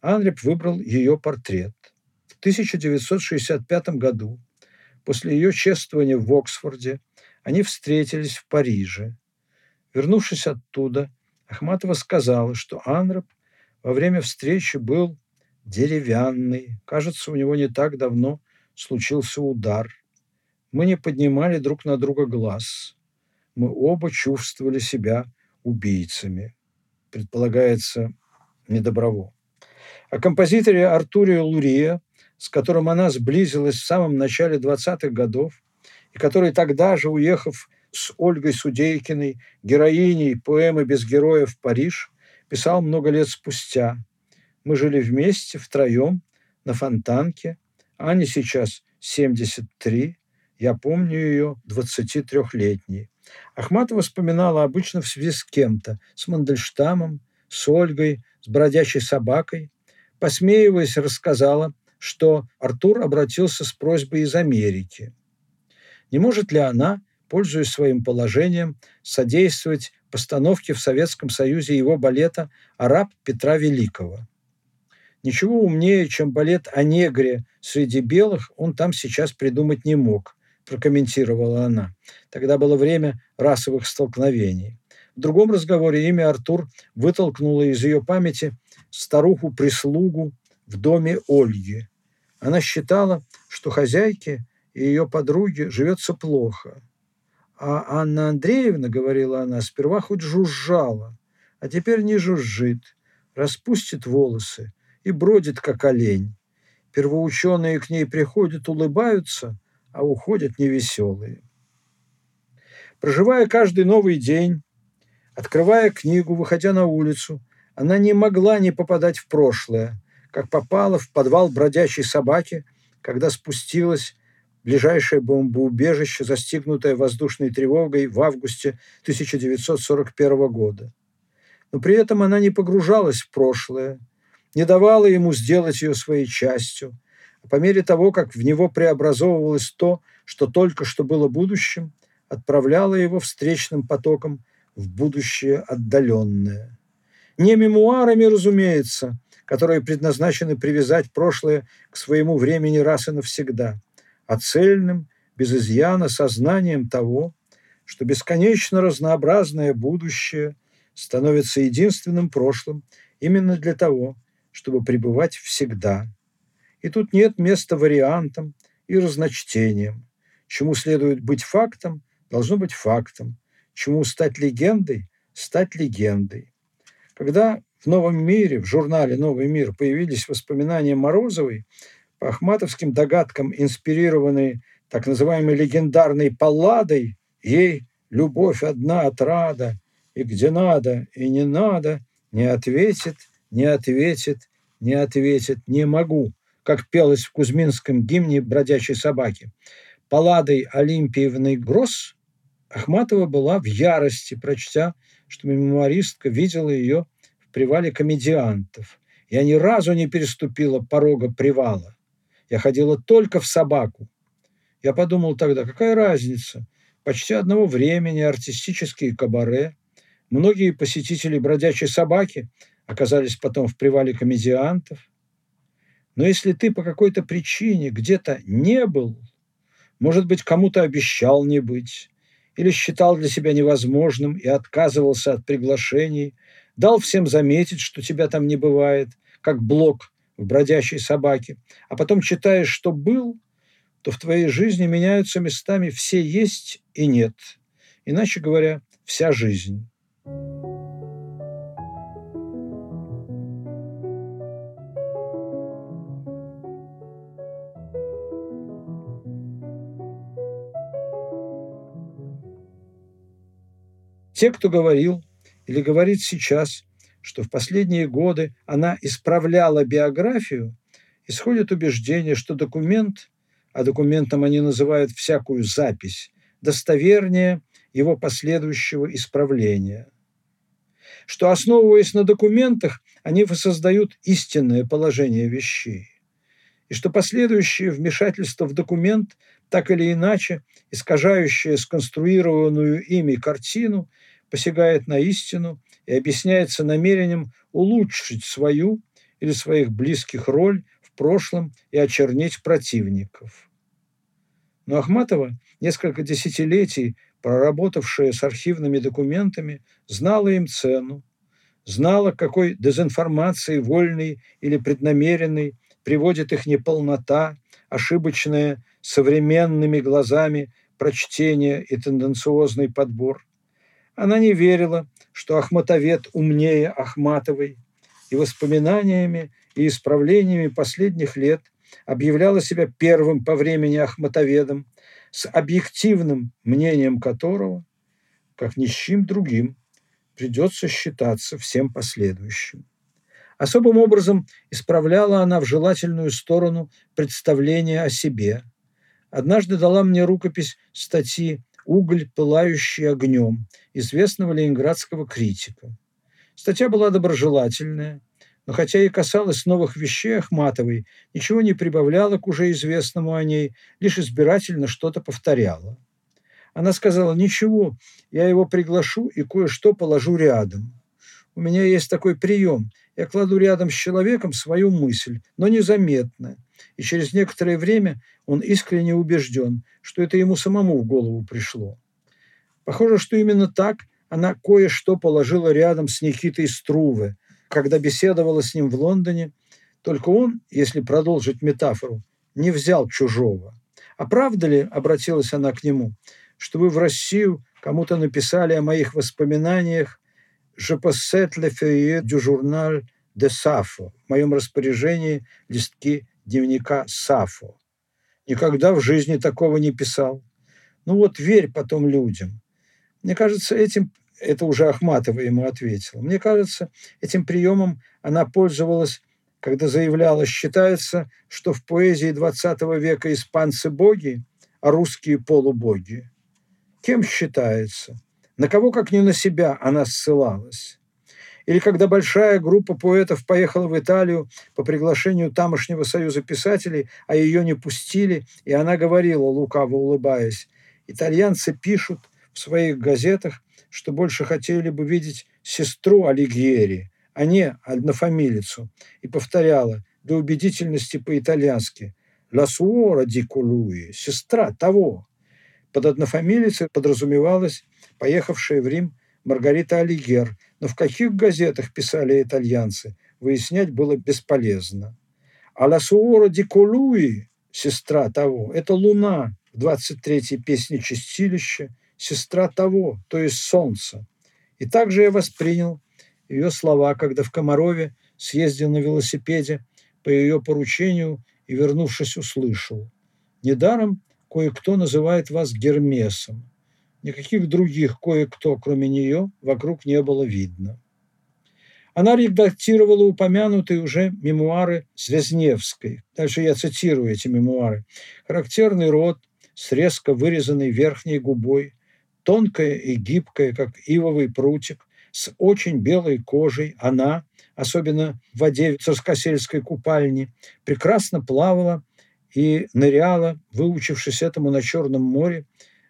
B: Анреп выбрал ее портрет. В 1965 году, после ее чествования в Оксфорде, они встретились в Париже. Вернувшись оттуда, Ахматова сказала, что Анреп во время встречи был деревянный. Кажется, у него не так давно случился удар. Мы не поднимали друг на друга глаз. Мы оба чувствовали себя убийцами. Предполагается, недоброво. О композиторе Артуре Лурия, с которым она сблизилась в самом начале 20-х годов, и который тогда же, уехав с Ольгой Судейкиной, героиней поэмы «Без героев Париж», писал много лет спустя – мы жили вместе, втроем, на Фонтанке. Ане сейчас 73, я помню ее 23-летней. Ахматова вспоминала обычно в связи с кем-то, с Мандельштамом, с Ольгой, с бродячей собакой. Посмеиваясь, рассказала, что Артур обратился с просьбой из Америки. Не может ли она, пользуясь своим положением, содействовать постановке в Советском Союзе его балета «Араб Петра Великого»? Ничего умнее, чем балет о негре среди белых, он там сейчас придумать не мог, прокомментировала она. Тогда было время расовых столкновений. В другом разговоре имя Артур вытолкнуло из ее памяти старуху-прислугу в доме Ольги. Она считала, что хозяйке и ее подруге живется плохо. А Анна Андреевна, говорила она, сперва хоть жужжала, а теперь не жужжит, распустит волосы, и бродит, как олень. Первоученые к ней приходят, улыбаются, а уходят невеселые. Проживая каждый новый день, открывая книгу, выходя на улицу, она не могла не попадать в прошлое, как попала в подвал бродячей собаки, когда спустилась ближайшее бомбоубежище, застигнутое воздушной тревогой в августе 1941 года. Но при этом она не погружалась в прошлое, не давала ему сделать ее своей частью. А по мере того, как в него преобразовывалось то, что только что было будущим, отправляла его встречным потоком в будущее отдаленное. Не мемуарами, разумеется, которые предназначены привязать прошлое к своему времени раз и навсегда, а цельным, без изъяна, сознанием того, что бесконечно разнообразное будущее становится единственным прошлым именно для того, чтобы пребывать всегда. И тут нет места вариантам и разночтениям. Чему следует быть фактом, должно быть фактом. Чему стать легендой, стать легендой. Когда в «Новом мире», в журнале «Новый мир» появились воспоминания Морозовой, по ахматовским догадкам инспирированные так называемой легендарной палладой, ей любовь одна отрада, и где надо, и не надо, не ответит, не ответит, не ответит, не могу, как пелось в кузьминском гимне бродячей собаки. Палладой Олимпиевной Гросс Ахматова была в ярости, прочтя, что мемуаристка видела ее в привале комедиантов. Я ни разу не переступила порога привала. Я ходила только в собаку. Я подумал тогда, какая разница? Почти одного времени артистические кабаре. Многие посетители бродячей собаки оказались потом в привале комедиантов. Но если ты по какой-то причине где-то не был, может быть, кому-то обещал не быть, или считал для себя невозможным и отказывался от приглашений, дал всем заметить, что тебя там не бывает, как блок в бродячей собаке, а потом читаешь, что был, то в твоей жизни меняются местами все есть и нет. Иначе говоря, вся жизнь. Те, кто говорил или говорит сейчас, что в последние годы она исправляла биографию, исходит убеждение, что документ, а документом они называют всякую запись, достовернее его последующего исправления. Что, основываясь на документах, они воссоздают истинное положение вещей. И что последующее вмешательство в документ, так или иначе, искажающее сконструированную ими картину, посягает на истину и объясняется намерением улучшить свою или своих близких роль в прошлом и очернить противников. Но Ахматова, несколько десятилетий проработавшая с архивными документами, знала им цену, знала, какой дезинформации, вольной или преднамеренной, приводит их неполнота, ошибочное современными глазами прочтение и тенденциозный подбор. Она не верила, что Ахматовед умнее Ахматовой, и воспоминаниями и исправлениями последних лет объявляла себя первым по времени Ахматоведом, с объективным мнением которого, как ни с чем другим, придется считаться всем последующим. Особым образом исправляла она в желательную сторону представление о себе. Однажды дала мне рукопись статьи «Уголь, пылающий огнем» известного ленинградского критика. Статья была доброжелательная, но хотя и касалась новых вещей Ахматовой, ничего не прибавляла к уже известному о ней, лишь избирательно что-то повторяла. Она сказала, ничего, я его приглашу и кое-что положу рядом. У меня есть такой прием. Я кладу рядом с человеком свою мысль, но незаметно. И через некоторое время он искренне убежден, что это ему самому в голову пришло. Похоже, что именно так она кое-что положила рядом с Никитой Струве, когда беседовала с ним в Лондоне. Только он, если продолжить метафору, не взял чужого. А правда ли, обратилась она к нему, что вы в Россию кому-то написали о моих воспоминаниях «Je possède le feuillet du journal de Сафо» в моем распоряжении листки дневника Сафо. Никогда в жизни такого не писал. Ну вот верь потом людям. Мне кажется, этим, это уже Ахматова ему ответила, мне кажется, этим приемом она пользовалась, когда заявляла, считается, что в поэзии XX века испанцы боги, а русские полубоги. Кем считается? На кого, как не на себя, она ссылалась? Или когда большая группа поэтов поехала в Италию по приглашению тамошнего союза писателей, а ее не пустили, и она говорила, лукаво улыбаясь, «Итальянцы пишут – в своих газетах, что больше хотели бы видеть сестру Алигьери, а не однофамилицу, и повторяла до убедительности по-итальянски «La suora di colui» – «сестра того». Под однофамилицей подразумевалась поехавшая в Рим Маргарита Алигер, но в каких газетах писали итальянцы, выяснять было бесполезно. А «La suora di colui» – «сестра того» – это Луна в 23-й песне «Чистилище», сестра того, то есть солнца. И также я воспринял ее слова, когда в Комарове съездил на велосипеде по ее поручению и, вернувшись, услышал. Недаром кое-кто называет вас Гермесом. Никаких других кое-кто, кроме нее, вокруг не было видно. Она редактировала упомянутые уже мемуары Звездневской. Дальше я цитирую эти мемуары. Характерный рот с резко вырезанной верхней губой, тонкая и гибкая, как ивовый прутик, с очень белой кожей, она, особенно в воде царскосельской купальни, прекрасно плавала и ныряла, выучившись этому на Черном море,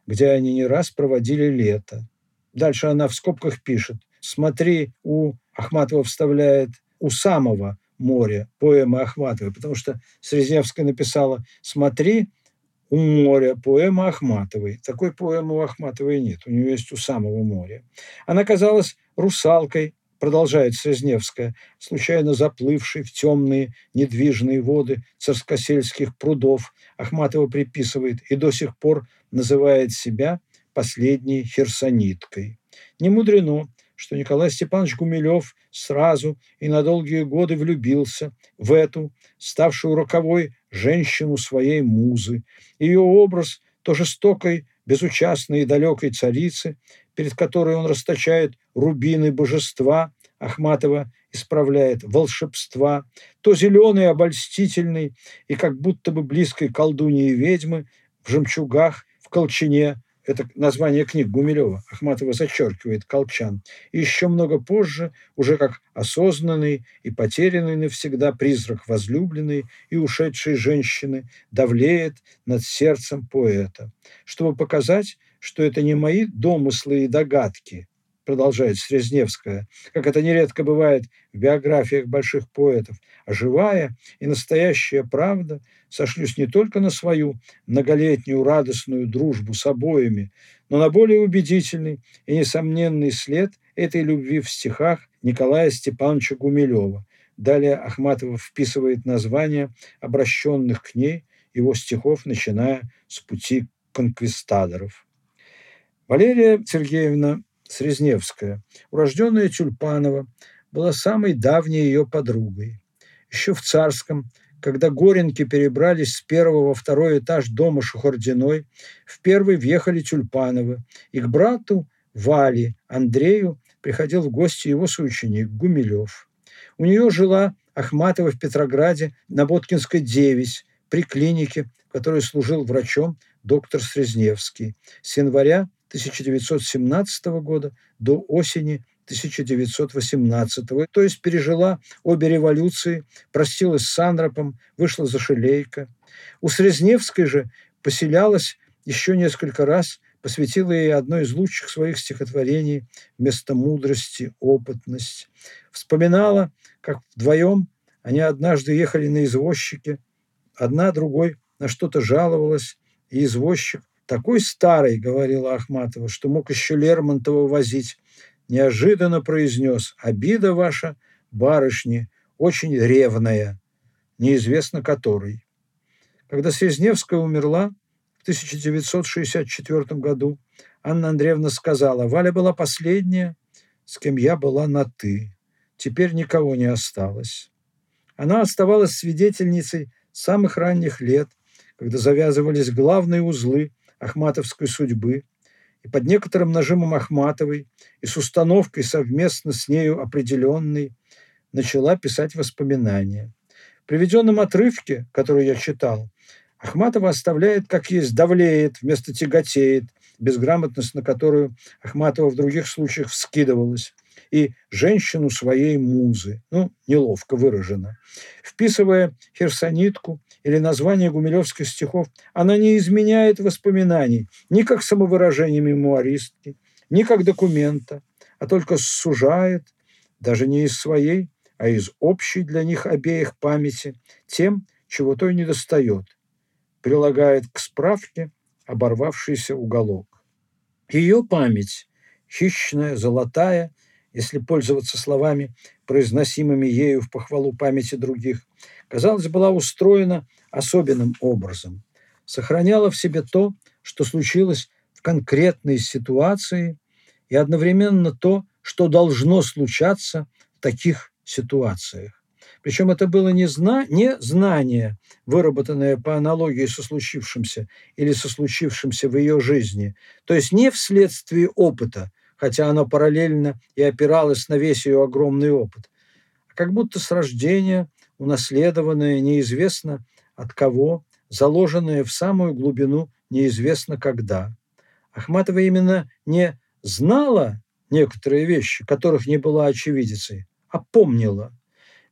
B: где они не раз проводили лето. Дальше она в скобках пишет. Смотри, у Ахматова вставляет у самого моря поэма Ахматовой, потому что Срезневская написала «Смотри, у моря» поэма Ахматовой. Такой поэмы у Ахматовой нет, у нее есть у самого моря. Она казалась русалкой, продолжает Срезневская, случайно заплывшей в темные недвижные воды царскосельских прудов, Ахматова приписывает и до сих пор называет себя последней херсониткой. Не мудрено, что Николай Степанович Гумилев сразу и на долгие годы влюбился в эту, ставшую роковой женщину своей музы. Ее образ то жестокой, безучастной и далекой царицы, перед которой он расточает рубины божества, Ахматова исправляет волшебства, то зеленый, обольстительный и как будто бы близкой колдуньи ведьмы в жемчугах, в колчине, это название книг Гумилева. Ахматова зачеркивает «Колчан». И еще много позже, уже как осознанный и потерянный навсегда призрак возлюбленной и ушедшей женщины давлеет над сердцем поэта, чтобы показать, что это не мои домыслы и догадки, продолжает Срезневская, как это нередко бывает в биографиях больших поэтов, а живая и настоящая правда, сошлюсь не только на свою многолетнюю радостную дружбу с обоими, но на более убедительный и несомненный след этой любви в стихах Николая Степановича Гумилева. Далее Ахматова вписывает названия обращенных к ней его стихов, начиная с пути конквистадоров. Валерия Сергеевна Срезневская, урожденная Тюльпанова, была самой давней ее подругой. Еще в Царском, когда Горенки перебрались с первого во второй этаж дома Шухардиной, в первый въехали Тюльпановы, и к брату Вали, Андрею, приходил в гости его соученик Гумилев. У нее жила Ахматова в Петрограде на Боткинской 9 при клинике, в служил врачом доктор Срезневский. С января 1917 года до осени 1918, то есть пережила обе революции, простилась с Сандропом, вышла за Шелейко. У Срезневской же поселялась еще несколько раз, посвятила ей одно из лучших своих стихотворений «Вместо мудрости – опытность». Вспоминала, как вдвоем они однажды ехали на извозчике, одна другой на что-то жаловалась, и извозчик такой старый, говорила Ахматова, что мог еще Лермонтова возить, неожиданно произнес «Обида ваша, барышни, очень ревная, неизвестно которой». Когда Срезневская умерла в 1964 году, Анна Андреевна сказала, «Валя была последняя, с кем я была на «ты». Теперь никого не осталось». Она оставалась свидетельницей самых ранних лет, когда завязывались главные узлы ахматовской судьбы, и под некоторым нажимом Ахматовой и с установкой совместно с нею определенной начала писать воспоминания. В приведенном отрывке, который я читал, Ахматова оставляет, как есть, давлеет вместо тяготеет, безграмотность на которую Ахматова в других случаях вскидывалась, и женщину своей музы, ну, неловко выражено. Вписывая херсонитку или название гумилевских стихов, она не изменяет воспоминаний ни как самовыражение мемуаристки, ни как документа, а только сужает, даже не из своей, а из общей для них обеих памяти, тем, чего той не достает, прилагает к справке оборвавшийся уголок. Ее память, хищная, золотая, если пользоваться словами, произносимыми ею в похвалу памяти других, казалось, была устроена особенным образом, сохраняла в себе то, что случилось в конкретной ситуации, и одновременно то, что должно случаться в таких ситуациях. Причем это было не, зна не знание, выработанное по аналогии со случившимся или со случившимся в ее жизни, то есть не вследствие опыта, хотя оно параллельно и опиралось на весь ее огромный опыт, а как будто с рождения, унаследованное неизвестно от кого, заложенное в самую глубину неизвестно когда. Ахматова именно не знала некоторые вещи, которых не была очевидицей, а помнила.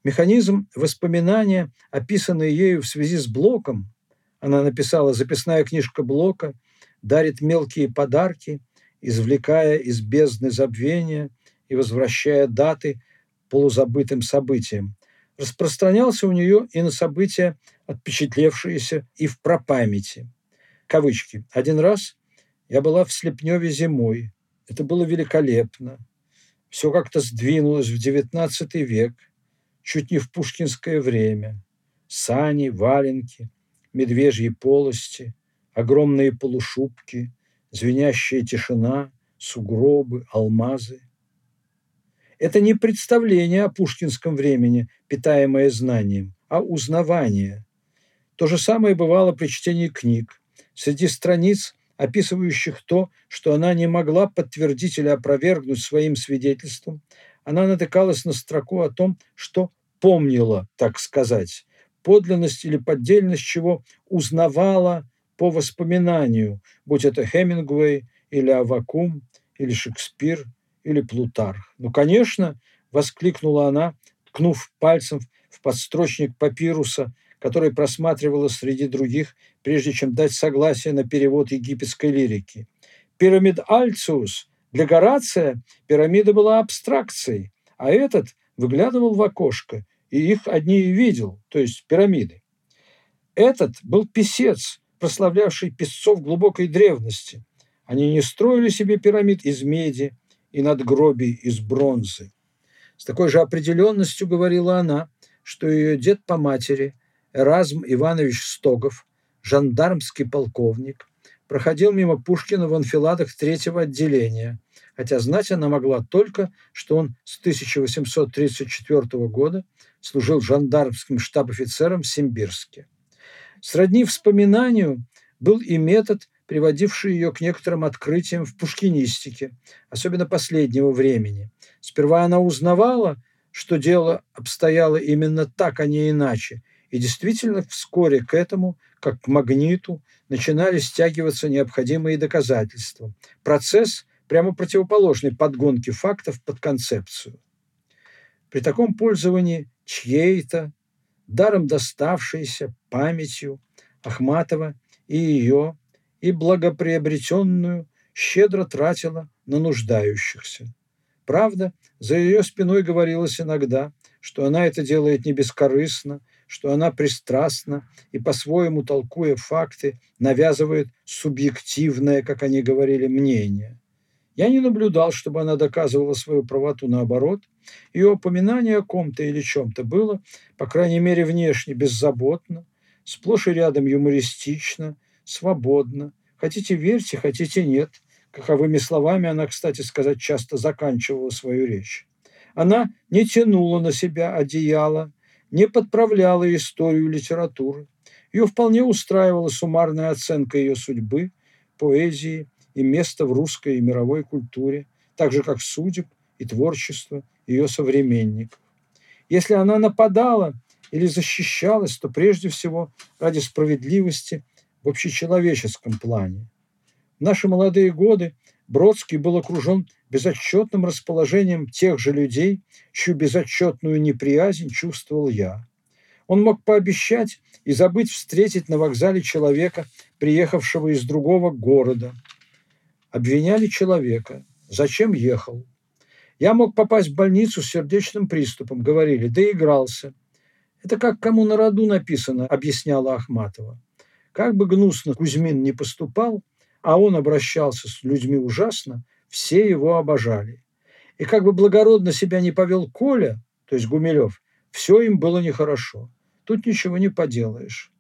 B: Механизм воспоминания, описанный ею в связи с Блоком, она написала «Записная книжка Блока», дарит мелкие подарки, извлекая из бездны забвения и возвращая даты полузабытым событиям. Распространялся у нее и на события, отпечатлевшиеся и в пропамяти. Кавычки. «Один раз я была в Слепневе зимой. Это было великолепно. Все как-то сдвинулось в XIX век, чуть не в пушкинское время. Сани, валенки, медвежьи полости, огромные полушубки, звенящая тишина, сугробы, алмазы. Это не представление о пушкинском времени, питаемое знанием, а узнавание. То же самое бывало при чтении книг. Среди страниц описывающих то, что она не могла подтвердить или опровергнуть своим свидетельством, она натыкалась на строку о том, что помнила, так сказать, подлинность или поддельность чего узнавала по воспоминанию, будь это Хемингуэй или Авакум, или Шекспир, или Плутарх. Ну, конечно, воскликнула она, ткнув пальцем в подстрочник папируса который просматривала среди других, прежде чем дать согласие на перевод египетской лирики. Пирамид Альциус для Горация пирамида была абстракцией, а этот выглядывал в окошко, и их одни и видел, то есть пирамиды. Этот был писец, прославлявший песцов глубокой древности. Они не строили себе пирамид из меди и надгробий из бронзы. С такой же определенностью говорила она, что ее дед по матери – Эразм Иванович Стогов, жандармский полковник, проходил мимо Пушкина в анфиладах третьего отделения, хотя знать она могла только, что он с 1834 года служил жандармским штаб-офицером в Симбирске. Сродни вспоминанию был и метод, приводивший ее к некоторым открытиям в пушкинистике, особенно последнего времени. Сперва она узнавала, что дело обстояло именно так, а не иначе, и действительно, вскоре к этому, как к магниту, начинали стягиваться необходимые доказательства. Процесс прямо противоположный подгонке фактов под концепцию. При таком пользовании чьей-то, даром доставшейся памятью Ахматова и ее, и благоприобретенную щедро тратила на нуждающихся. Правда, за ее спиной говорилось иногда, что она это делает не бескорыстно, что она пристрастна и, по-своему толкуя факты, навязывает субъективное, как они говорили, мнение. Я не наблюдал, чтобы она доказывала свою правоту наоборот. Ее упоминание о ком-то или чем-то было, по крайней мере, внешне беззаботно, сплошь и рядом юмористично, свободно. Хотите верьте, хотите нет. Каковыми словами она, кстати сказать, часто заканчивала свою речь. Она не тянула на себя одеяло, не подправляла историю литературы. Ее вполне устраивала суммарная оценка ее судьбы, поэзии и места в русской и мировой культуре, так же как судеб и творчество ее современников. Если она нападала или защищалась, то прежде всего ради справедливости в общечеловеческом плане. В наши молодые годы Бродский был окружен безотчетным расположением тех же людей, чью безотчетную неприязнь чувствовал я. Он мог пообещать и забыть встретить на вокзале человека, приехавшего из другого города. Обвиняли человека. Зачем ехал? Я мог попасть в больницу с сердечным приступом, говорили, доигрался. Это как кому на роду написано, объясняла Ахматова. Как бы гнусно Кузьмин не поступал, а он обращался с людьми ужасно, все его обожали. И как бы благородно себя не повел Коля, то есть Гумилев, все им было нехорошо. Тут ничего не поделаешь.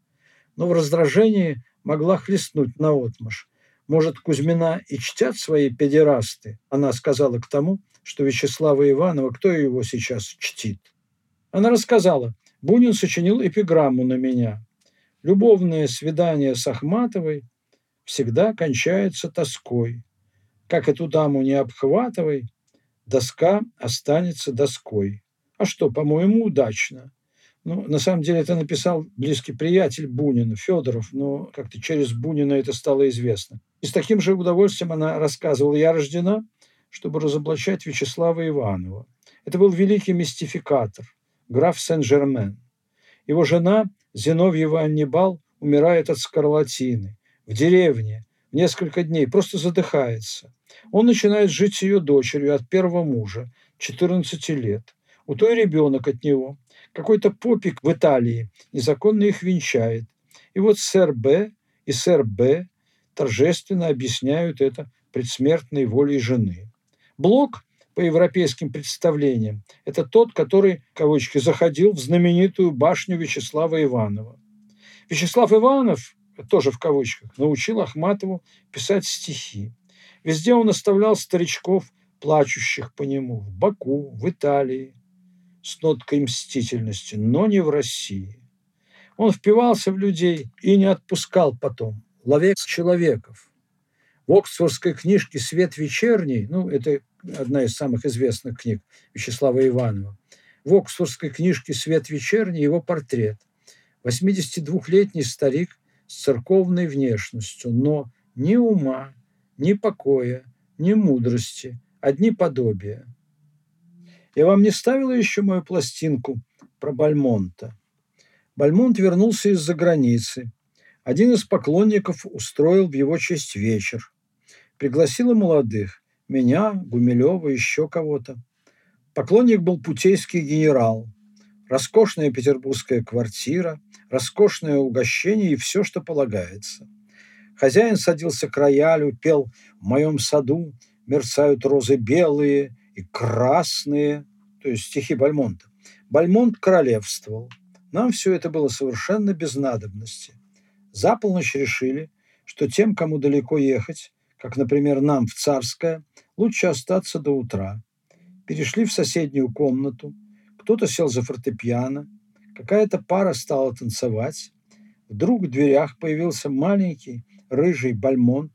B: Но в раздражении могла хлестнуть наотмашь. Может, Кузьмина и чтят свои педерасты, она сказала к тому, что Вячеслава Иванова, кто его сейчас чтит. Она рассказала, Бунин сочинил эпиграмму на меня. Любовное свидание с Ахматовой всегда кончается тоской. Как эту даму не обхватывай, доска останется доской. А что, по-моему, удачно. Ну, на самом деле это написал близкий приятель Бунина, Федоров, но как-то через Бунина это стало известно. И с таким же удовольствием она рассказывала, я рождена, чтобы разоблачать Вячеслава Иванова. Это был великий мистификатор, граф Сен-Жермен. Его жена, Зиновьева Аннибал, умирает от скарлатины. В деревне, в несколько дней, просто задыхается. Он начинает жить с ее дочерью от первого мужа, 14 лет. У той ребенок от него. Какой-то попик в Италии незаконно их венчает. И вот сэр Б и сэр Б торжественно объясняют это предсмертной волей жены. Блок по европейским представлениям, это тот, который, кавычки, заходил в знаменитую башню Вячеслава Иванова. Вячеслав Иванов, тоже в кавычках, научил Ахматову писать стихи. Везде он оставлял старичков, плачущих по нему, в Баку, в Италии, с ноткой мстительности, но не в России. Он впивался в людей и не отпускал потом, ловец человеков. В Оксфордской книжке «Свет вечерний», ну, это одна из самых известных книг Вячеслава Иванова, в Оксфордской книжке «Свет вечерний» его портрет. 82-летний старик с церковной внешностью, но ни ума, ни покоя, ни мудрости, одни подобия. Я вам не ставила еще мою пластинку про Бальмонта. Бальмонт вернулся из-за границы. Один из поклонников устроил в его честь вечер. Пригласил и молодых. Меня, Гумилева, еще кого-то. Поклонник был путейский генерал. Роскошная петербургская квартира, роскошное угощение и все, что полагается. Хозяин садился к роялю, пел «В моем саду мерцают розы белые и красные», то есть стихи Бальмонта. Бальмонт королевствовал. Нам все это было совершенно без надобности. За полночь решили, что тем, кому далеко ехать, как, например, нам в Царское, лучше остаться до утра. Перешли в соседнюю комнату, кто-то сел за фортепиано, какая-то пара стала танцевать. Вдруг в дверях появился маленький рыжий бальмонт,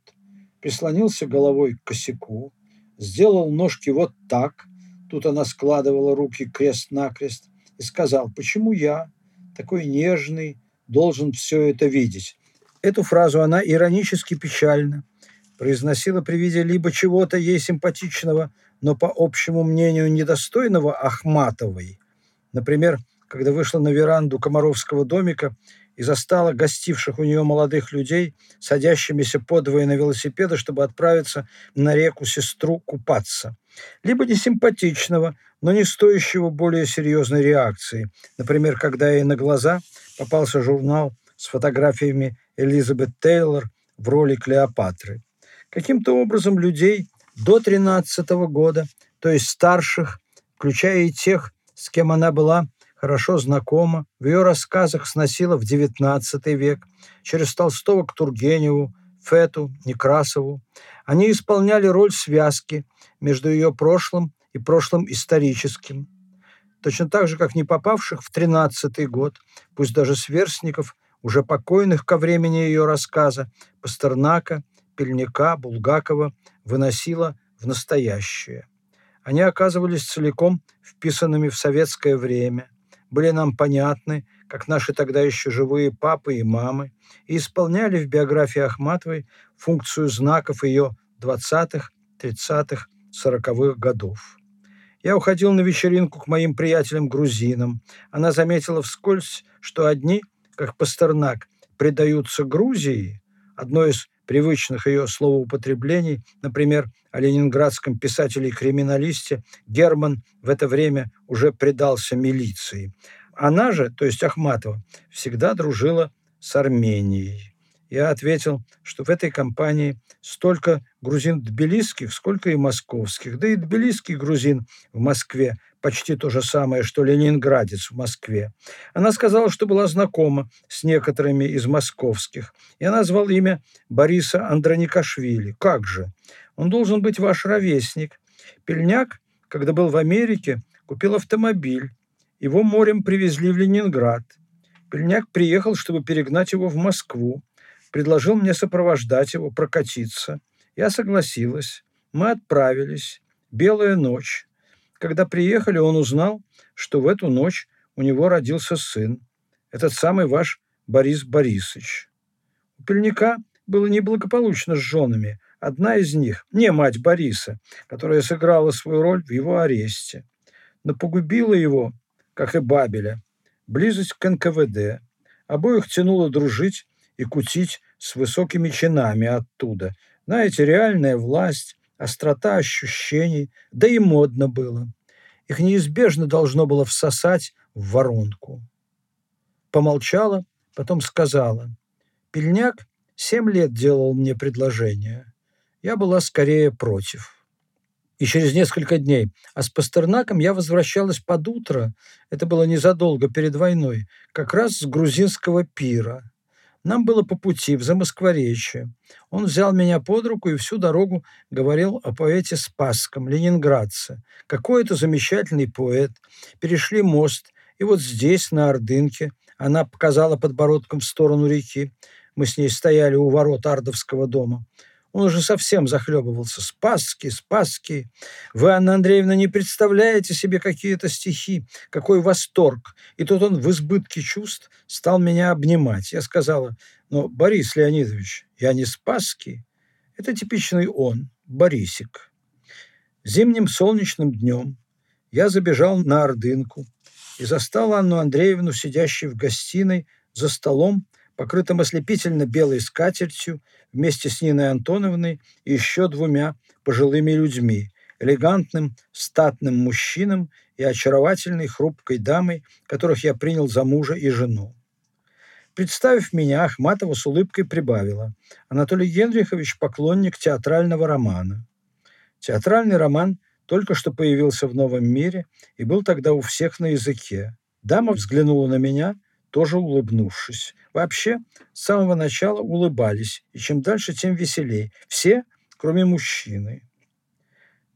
B: прислонился головой к косяку, сделал ножки вот так, тут она складывала руки крест-накрест, и сказал, почему я, такой нежный, должен все это видеть. Эту фразу она иронически печально произносила при виде либо чего-то ей симпатичного, но по общему мнению недостойного Ахматовой. Например, когда вышла на веранду Комаровского домика и застала гостивших у нее молодых людей, садящимися подвое на велосипеды, чтобы отправиться на реку Сестру купаться. Либо несимпатичного, но не стоящего более серьезной реакции. Например, когда ей на глаза попался журнал с фотографиями Элизабет Тейлор в роли Клеопатры. Каким-то образом людей до 13 года, то есть старших, включая и тех, с кем она была хорошо знакома, в ее рассказах сносила в XIX век, через Толстого к Тургеневу, Фету, Некрасову. Они исполняли роль связки между ее прошлым и прошлым историческим. Точно так же, как не попавших в тринадцатый год, пусть даже сверстников, уже покойных ко времени ее рассказа, Пастернака, Пельника, Булгакова, выносила в настоящее. Они оказывались целиком вписанными в советское время, были нам понятны, как наши тогда еще живые папы и мамы, и исполняли в биографии Ахматовой функцию знаков ее 20-х, 30-х, 40-х годов. Я уходил на вечеринку к моим приятелям-грузинам. Она заметила вскользь, что одни, как Пастернак, предаются Грузии, одной из привычных ее словоупотреблений, например, о ленинградском писателе и криминалисте, Герман в это время уже предался милиции. Она же, то есть Ахматова, всегда дружила с Арменией. Я ответил, что в этой компании столько грузин тбилисских, сколько и московских. Да и тбилисский грузин в Москве почти то же самое, что ленинградец в Москве. Она сказала, что была знакома с некоторыми из московских. Я назвал имя Бориса Андроникашвили. Как же? Он должен быть ваш ровесник. Пельняк, когда был в Америке, купил автомобиль. Его морем привезли в Ленинград. Пельняк приехал, чтобы перегнать его в Москву. Предложил мне сопровождать его, прокатиться. Я согласилась. Мы отправились. Белая ночь. Когда приехали, он узнал, что в эту ночь у него родился сын. Этот самый ваш Борис Борисович. У Пельника было неблагополучно с женами. Одна из них, не мать Бориса, которая сыграла свою роль в его аресте, но погубила его, как и Бабеля, близость к НКВД. Обоих тянуло дружить и кутить с высокими чинами оттуда. Знаете, реальная власть, острота ощущений, да и модно было. Их неизбежно должно было всосать в воронку. Помолчала, потом сказала. Пельняк семь лет делал мне предложение. Я была скорее против. И через несколько дней. А с Пастернаком я возвращалась под утро, это было незадолго перед войной, как раз с грузинского пира. Нам было по пути в Замоскворечье. Он взял меня под руку и всю дорогу говорил о поэте Спасском, ленинградце. Какой это замечательный поэт. Перешли мост, и вот здесь, на Ордынке, она показала подбородком в сторону реки. Мы с ней стояли у ворот Ардовского дома. Он уже совсем захлебывался. Спасский, Спасский. Вы, Анна Андреевна, не представляете себе какие-то стихи, какой восторг. И тут он в избытке чувств стал меня обнимать. Я сказала, но, Борис Леонидович, я не Спасский. Это типичный он, Борисик. Зимним солнечным днем я забежал на Ордынку и застал Анну Андреевну, сидящей в гостиной за столом покрытым ослепительно белой скатертью, вместе с Ниной Антоновной и еще двумя пожилыми людьми, элегантным, статным мужчином и очаровательной хрупкой дамой, которых я принял за мужа и жену. Представив меня, Ахматова с улыбкой прибавила. Анатолий Генрихович – поклонник театрального романа. Театральный роман только что появился в новом мире и был тогда у всех на языке. Дама взглянула на меня – тоже улыбнувшись. Вообще, с самого начала улыбались, и чем дальше, тем веселее. Все, кроме мужчины.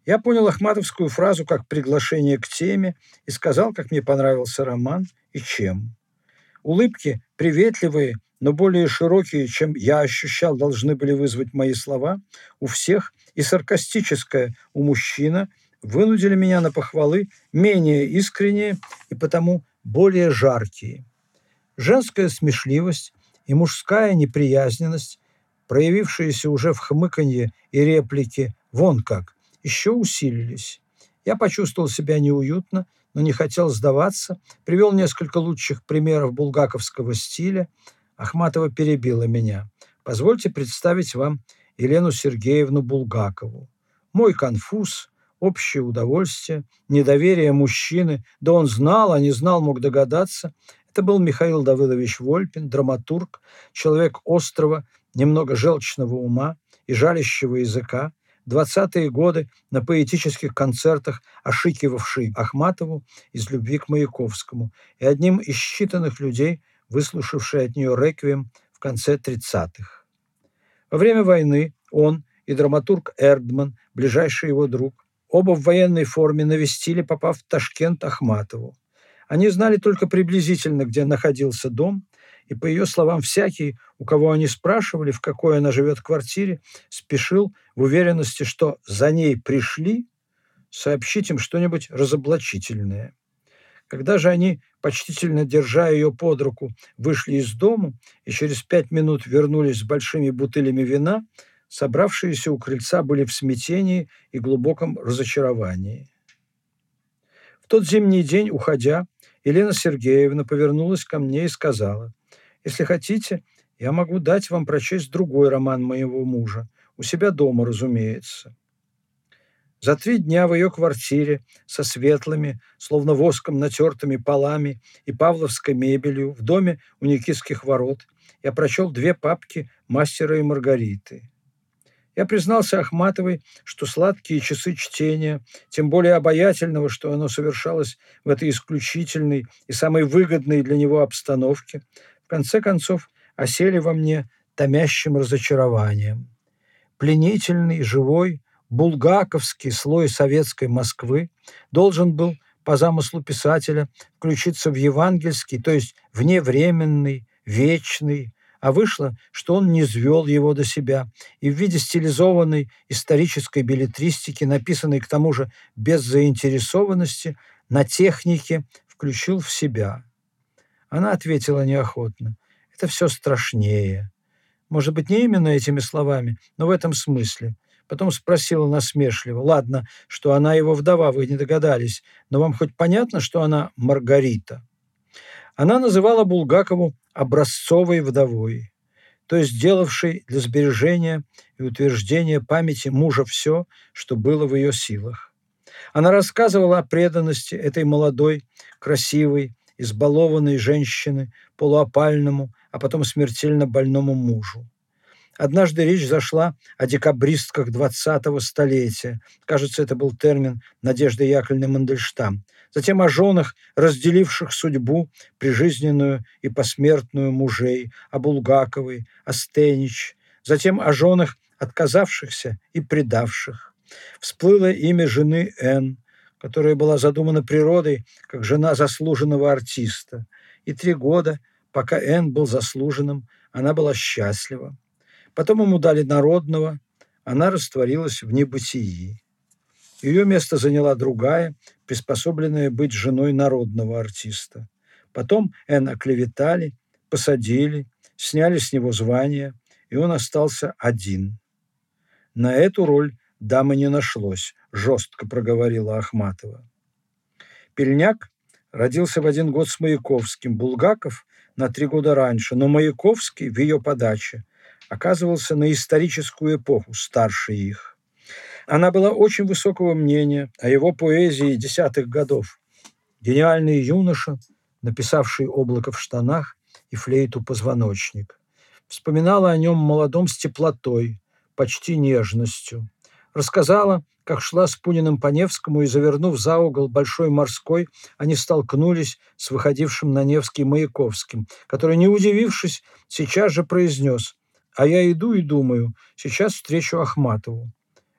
B: Я понял ахматовскую фразу как приглашение к теме и сказал, как мне понравился роман и чем. Улыбки, приветливые, но более широкие, чем я ощущал, должны были вызвать мои слова у всех, и саркастическое у мужчина вынудили меня на похвалы менее искренние и потому более жаркие. Женская смешливость и мужская неприязненность, проявившиеся уже в хмыканье и реплике «вон как», еще усилились. Я почувствовал себя неуютно, но не хотел сдаваться, привел несколько лучших примеров булгаковского стиля. Ахматова перебила меня. Позвольте представить вам Елену Сергеевну Булгакову. Мой конфуз, общее удовольствие, недоверие мужчины, да он знал, а не знал, мог догадаться, это был Михаил Давыдович Вольпин, драматург, человек острого, немного желчного ума и жалящего языка, двадцатые годы на поэтических концертах ошикивавший Ахматову из любви к Маяковскому и одним из считанных людей, выслушавший от нее реквием в конце 30-х. Во время войны он и драматург Эрдман, ближайший его друг, оба в военной форме навестили, попав в Ташкент Ахматову. Они знали только приблизительно, где находился дом, и, по ее словам, всякий, у кого они спрашивали, в какой она живет квартире, спешил в уверенности, что за ней пришли, сообщить им что-нибудь разоблачительное. Когда же они, почтительно держа ее под руку, вышли из дому и через пять минут вернулись с большими бутылями вина, собравшиеся у крыльца были в смятении и глубоком разочаровании. В тот зимний день, уходя, Елена Сергеевна повернулась ко мне и сказала, «Если хотите, я могу дать вам прочесть другой роман моего мужа, у себя дома, разумеется». За три дня в ее квартире со светлыми, словно воском натертыми полами и павловской мебелью в доме у Никитских ворот я прочел две папки «Мастера и Маргариты». Я признался Ахматовой, что сладкие часы чтения, тем более обаятельного, что оно совершалось в этой исключительной и самой выгодной для него обстановке, в конце концов осели во мне томящим разочарованием. Пленительный, живой, булгаковский слой советской Москвы должен был по замыслу писателя включиться в евангельский, то есть вневременный, вечный, а вышло, что он не звел его до себя, и в виде стилизованной исторической билетристики, написанной к тому же без заинтересованности, на технике включил в себя. Она ответила неохотно. Это все страшнее. Может быть, не именно этими словами, но в этом смысле. Потом спросила насмешливо. «Ладно, что она его вдова, вы не догадались, но вам хоть понятно, что она Маргарита?» Она называла Булгакову образцовой вдовой, то есть делавшей для сбережения и утверждения памяти мужа все, что было в ее силах. Она рассказывала о преданности этой молодой, красивой, избалованной женщины полуопальному, а потом смертельно больному мужу. Однажды речь зашла о декабристках 20-го столетия. Кажется, это был термин Надежды Яковлевны Мандельштам. Затем о женах, разделивших судьбу прижизненную и посмертную мужей, о Булгаковой, о Стенич. Затем о женах, отказавшихся и предавших. Всплыло имя жены Н, которая была задумана природой как жена заслуженного артиста. И три года, пока Н был заслуженным, она была счастлива. Потом ему дали народного, она растворилась в небытии. Ее место заняла другая, приспособленная быть женой народного артиста. Потом Энн оклеветали, посадили, сняли с него звание, и он остался один. На эту роль дамы не нашлось, жестко проговорила Ахматова. Пельняк родился в один год с Маяковским, Булгаков на три года раньше, но Маяковский в ее подаче – оказывался на историческую эпоху старше их. Она была очень высокого мнения о его поэзии десятых годов. Гениальный юноша, написавший «Облако в штанах» и «Флейту позвоночник». Вспоминала о нем молодом с теплотой, почти нежностью. Рассказала, как шла с Пуниным по Невскому и, завернув за угол Большой морской, они столкнулись с выходившим на Невский Маяковским, который, не удивившись, сейчас же произнес а я иду и думаю, сейчас встречу Ахматову.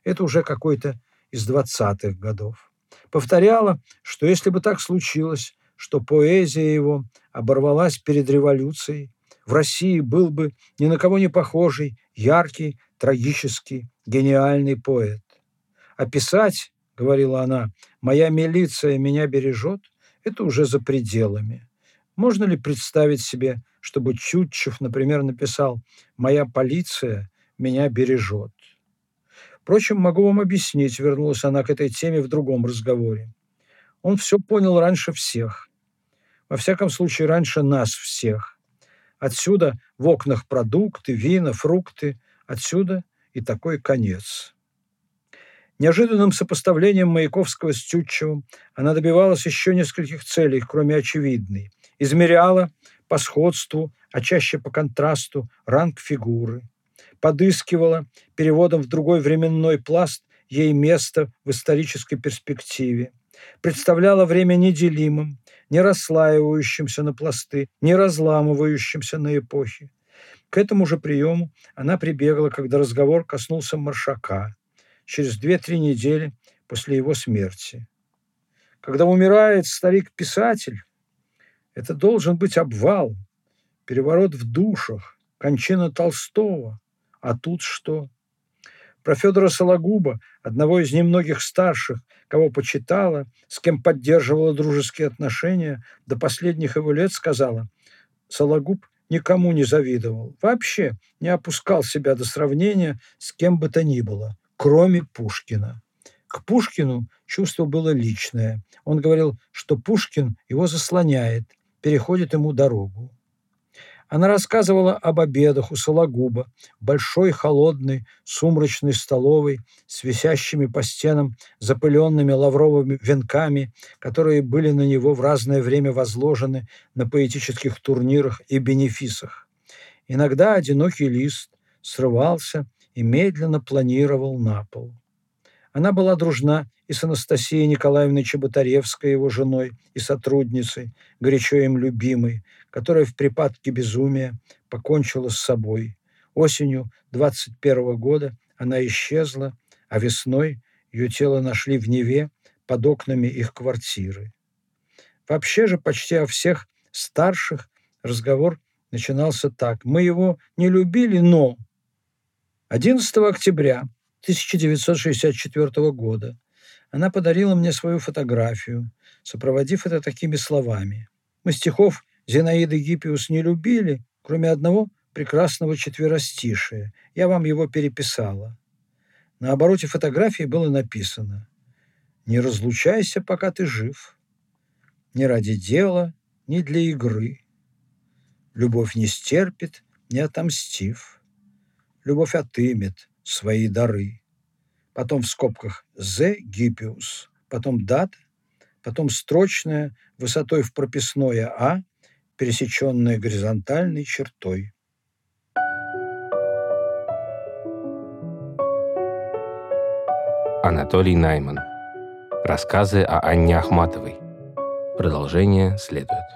B: Это уже какой-то из двадцатых годов. Повторяла, что если бы так случилось, что поэзия его оборвалась перед революцией, в России был бы ни на кого не похожий, яркий, трагический, гениальный поэт. А писать, говорила она, моя милиция меня бережет, это уже за пределами. Можно ли представить себе чтобы Чутчев, например, написал «Моя полиция меня бережет». Впрочем, могу вам объяснить, вернулась она к этой теме в другом разговоре. Он все понял раньше всех. Во всяком случае, раньше нас всех. Отсюда в окнах продукты, вина, фрукты. Отсюда и такой конец. Неожиданным сопоставлением Маяковского с Тютчевым она добивалась еще нескольких целей, кроме очевидной. Измеряла по сходству, а чаще по контрасту, ранг фигуры. Подыскивала переводом в другой временной пласт ей место в исторической перспективе. Представляла время неделимым, не расслаивающимся на пласты, не разламывающимся на эпохи. К этому же приему она прибегла, когда разговор коснулся Маршака через две-три недели после его смерти. Когда умирает старик-писатель, это должен быть обвал, переворот в душах, кончина Толстого. А тут что? Про Федора Сологуба, одного из немногих старших, кого почитала, с кем поддерживала дружеские отношения, до последних его лет сказала, Сологуб никому не завидовал, вообще не опускал себя до сравнения с кем бы то ни было, кроме Пушкина. К Пушкину чувство было личное. Он говорил, что Пушкин его заслоняет, переходит ему дорогу. Она рассказывала об обедах у Сологуба, большой, холодной, сумрачной столовой с висящими по стенам запыленными лавровыми венками, которые были на него в разное время возложены на поэтических турнирах и бенефисах. Иногда одинокий лист срывался и медленно планировал на пол. Она была дружна и с Анастасией Николаевной Чеботаревской, его женой и сотрудницей, горячо им любимой, которая в припадке безумия покончила с собой. Осенью 21 года она исчезла, а весной ее тело нашли в Неве под окнами их квартиры. Вообще же почти о всех старших разговор начинался так. Мы его не любили, но 11 октября 1964 года она подарила мне свою фотографию, сопроводив это такими словами. Мы стихов Зинаиды Гиппиус не любили, кроме одного прекрасного четверостишия. Я вам его переписала. На обороте фотографии было написано «Не разлучайся, пока ты жив, ни ради дела, ни для игры. Любовь не стерпит, не отомстив. Любовь отымет свои дары». Потом в скобках «Зе Гиппиус», потом дата, потом строчная высотой в прописное «А», пересеченная горизонтальной чертой.
A: Анатолий Найман. Рассказы о Анне Ахматовой. Продолжение следует.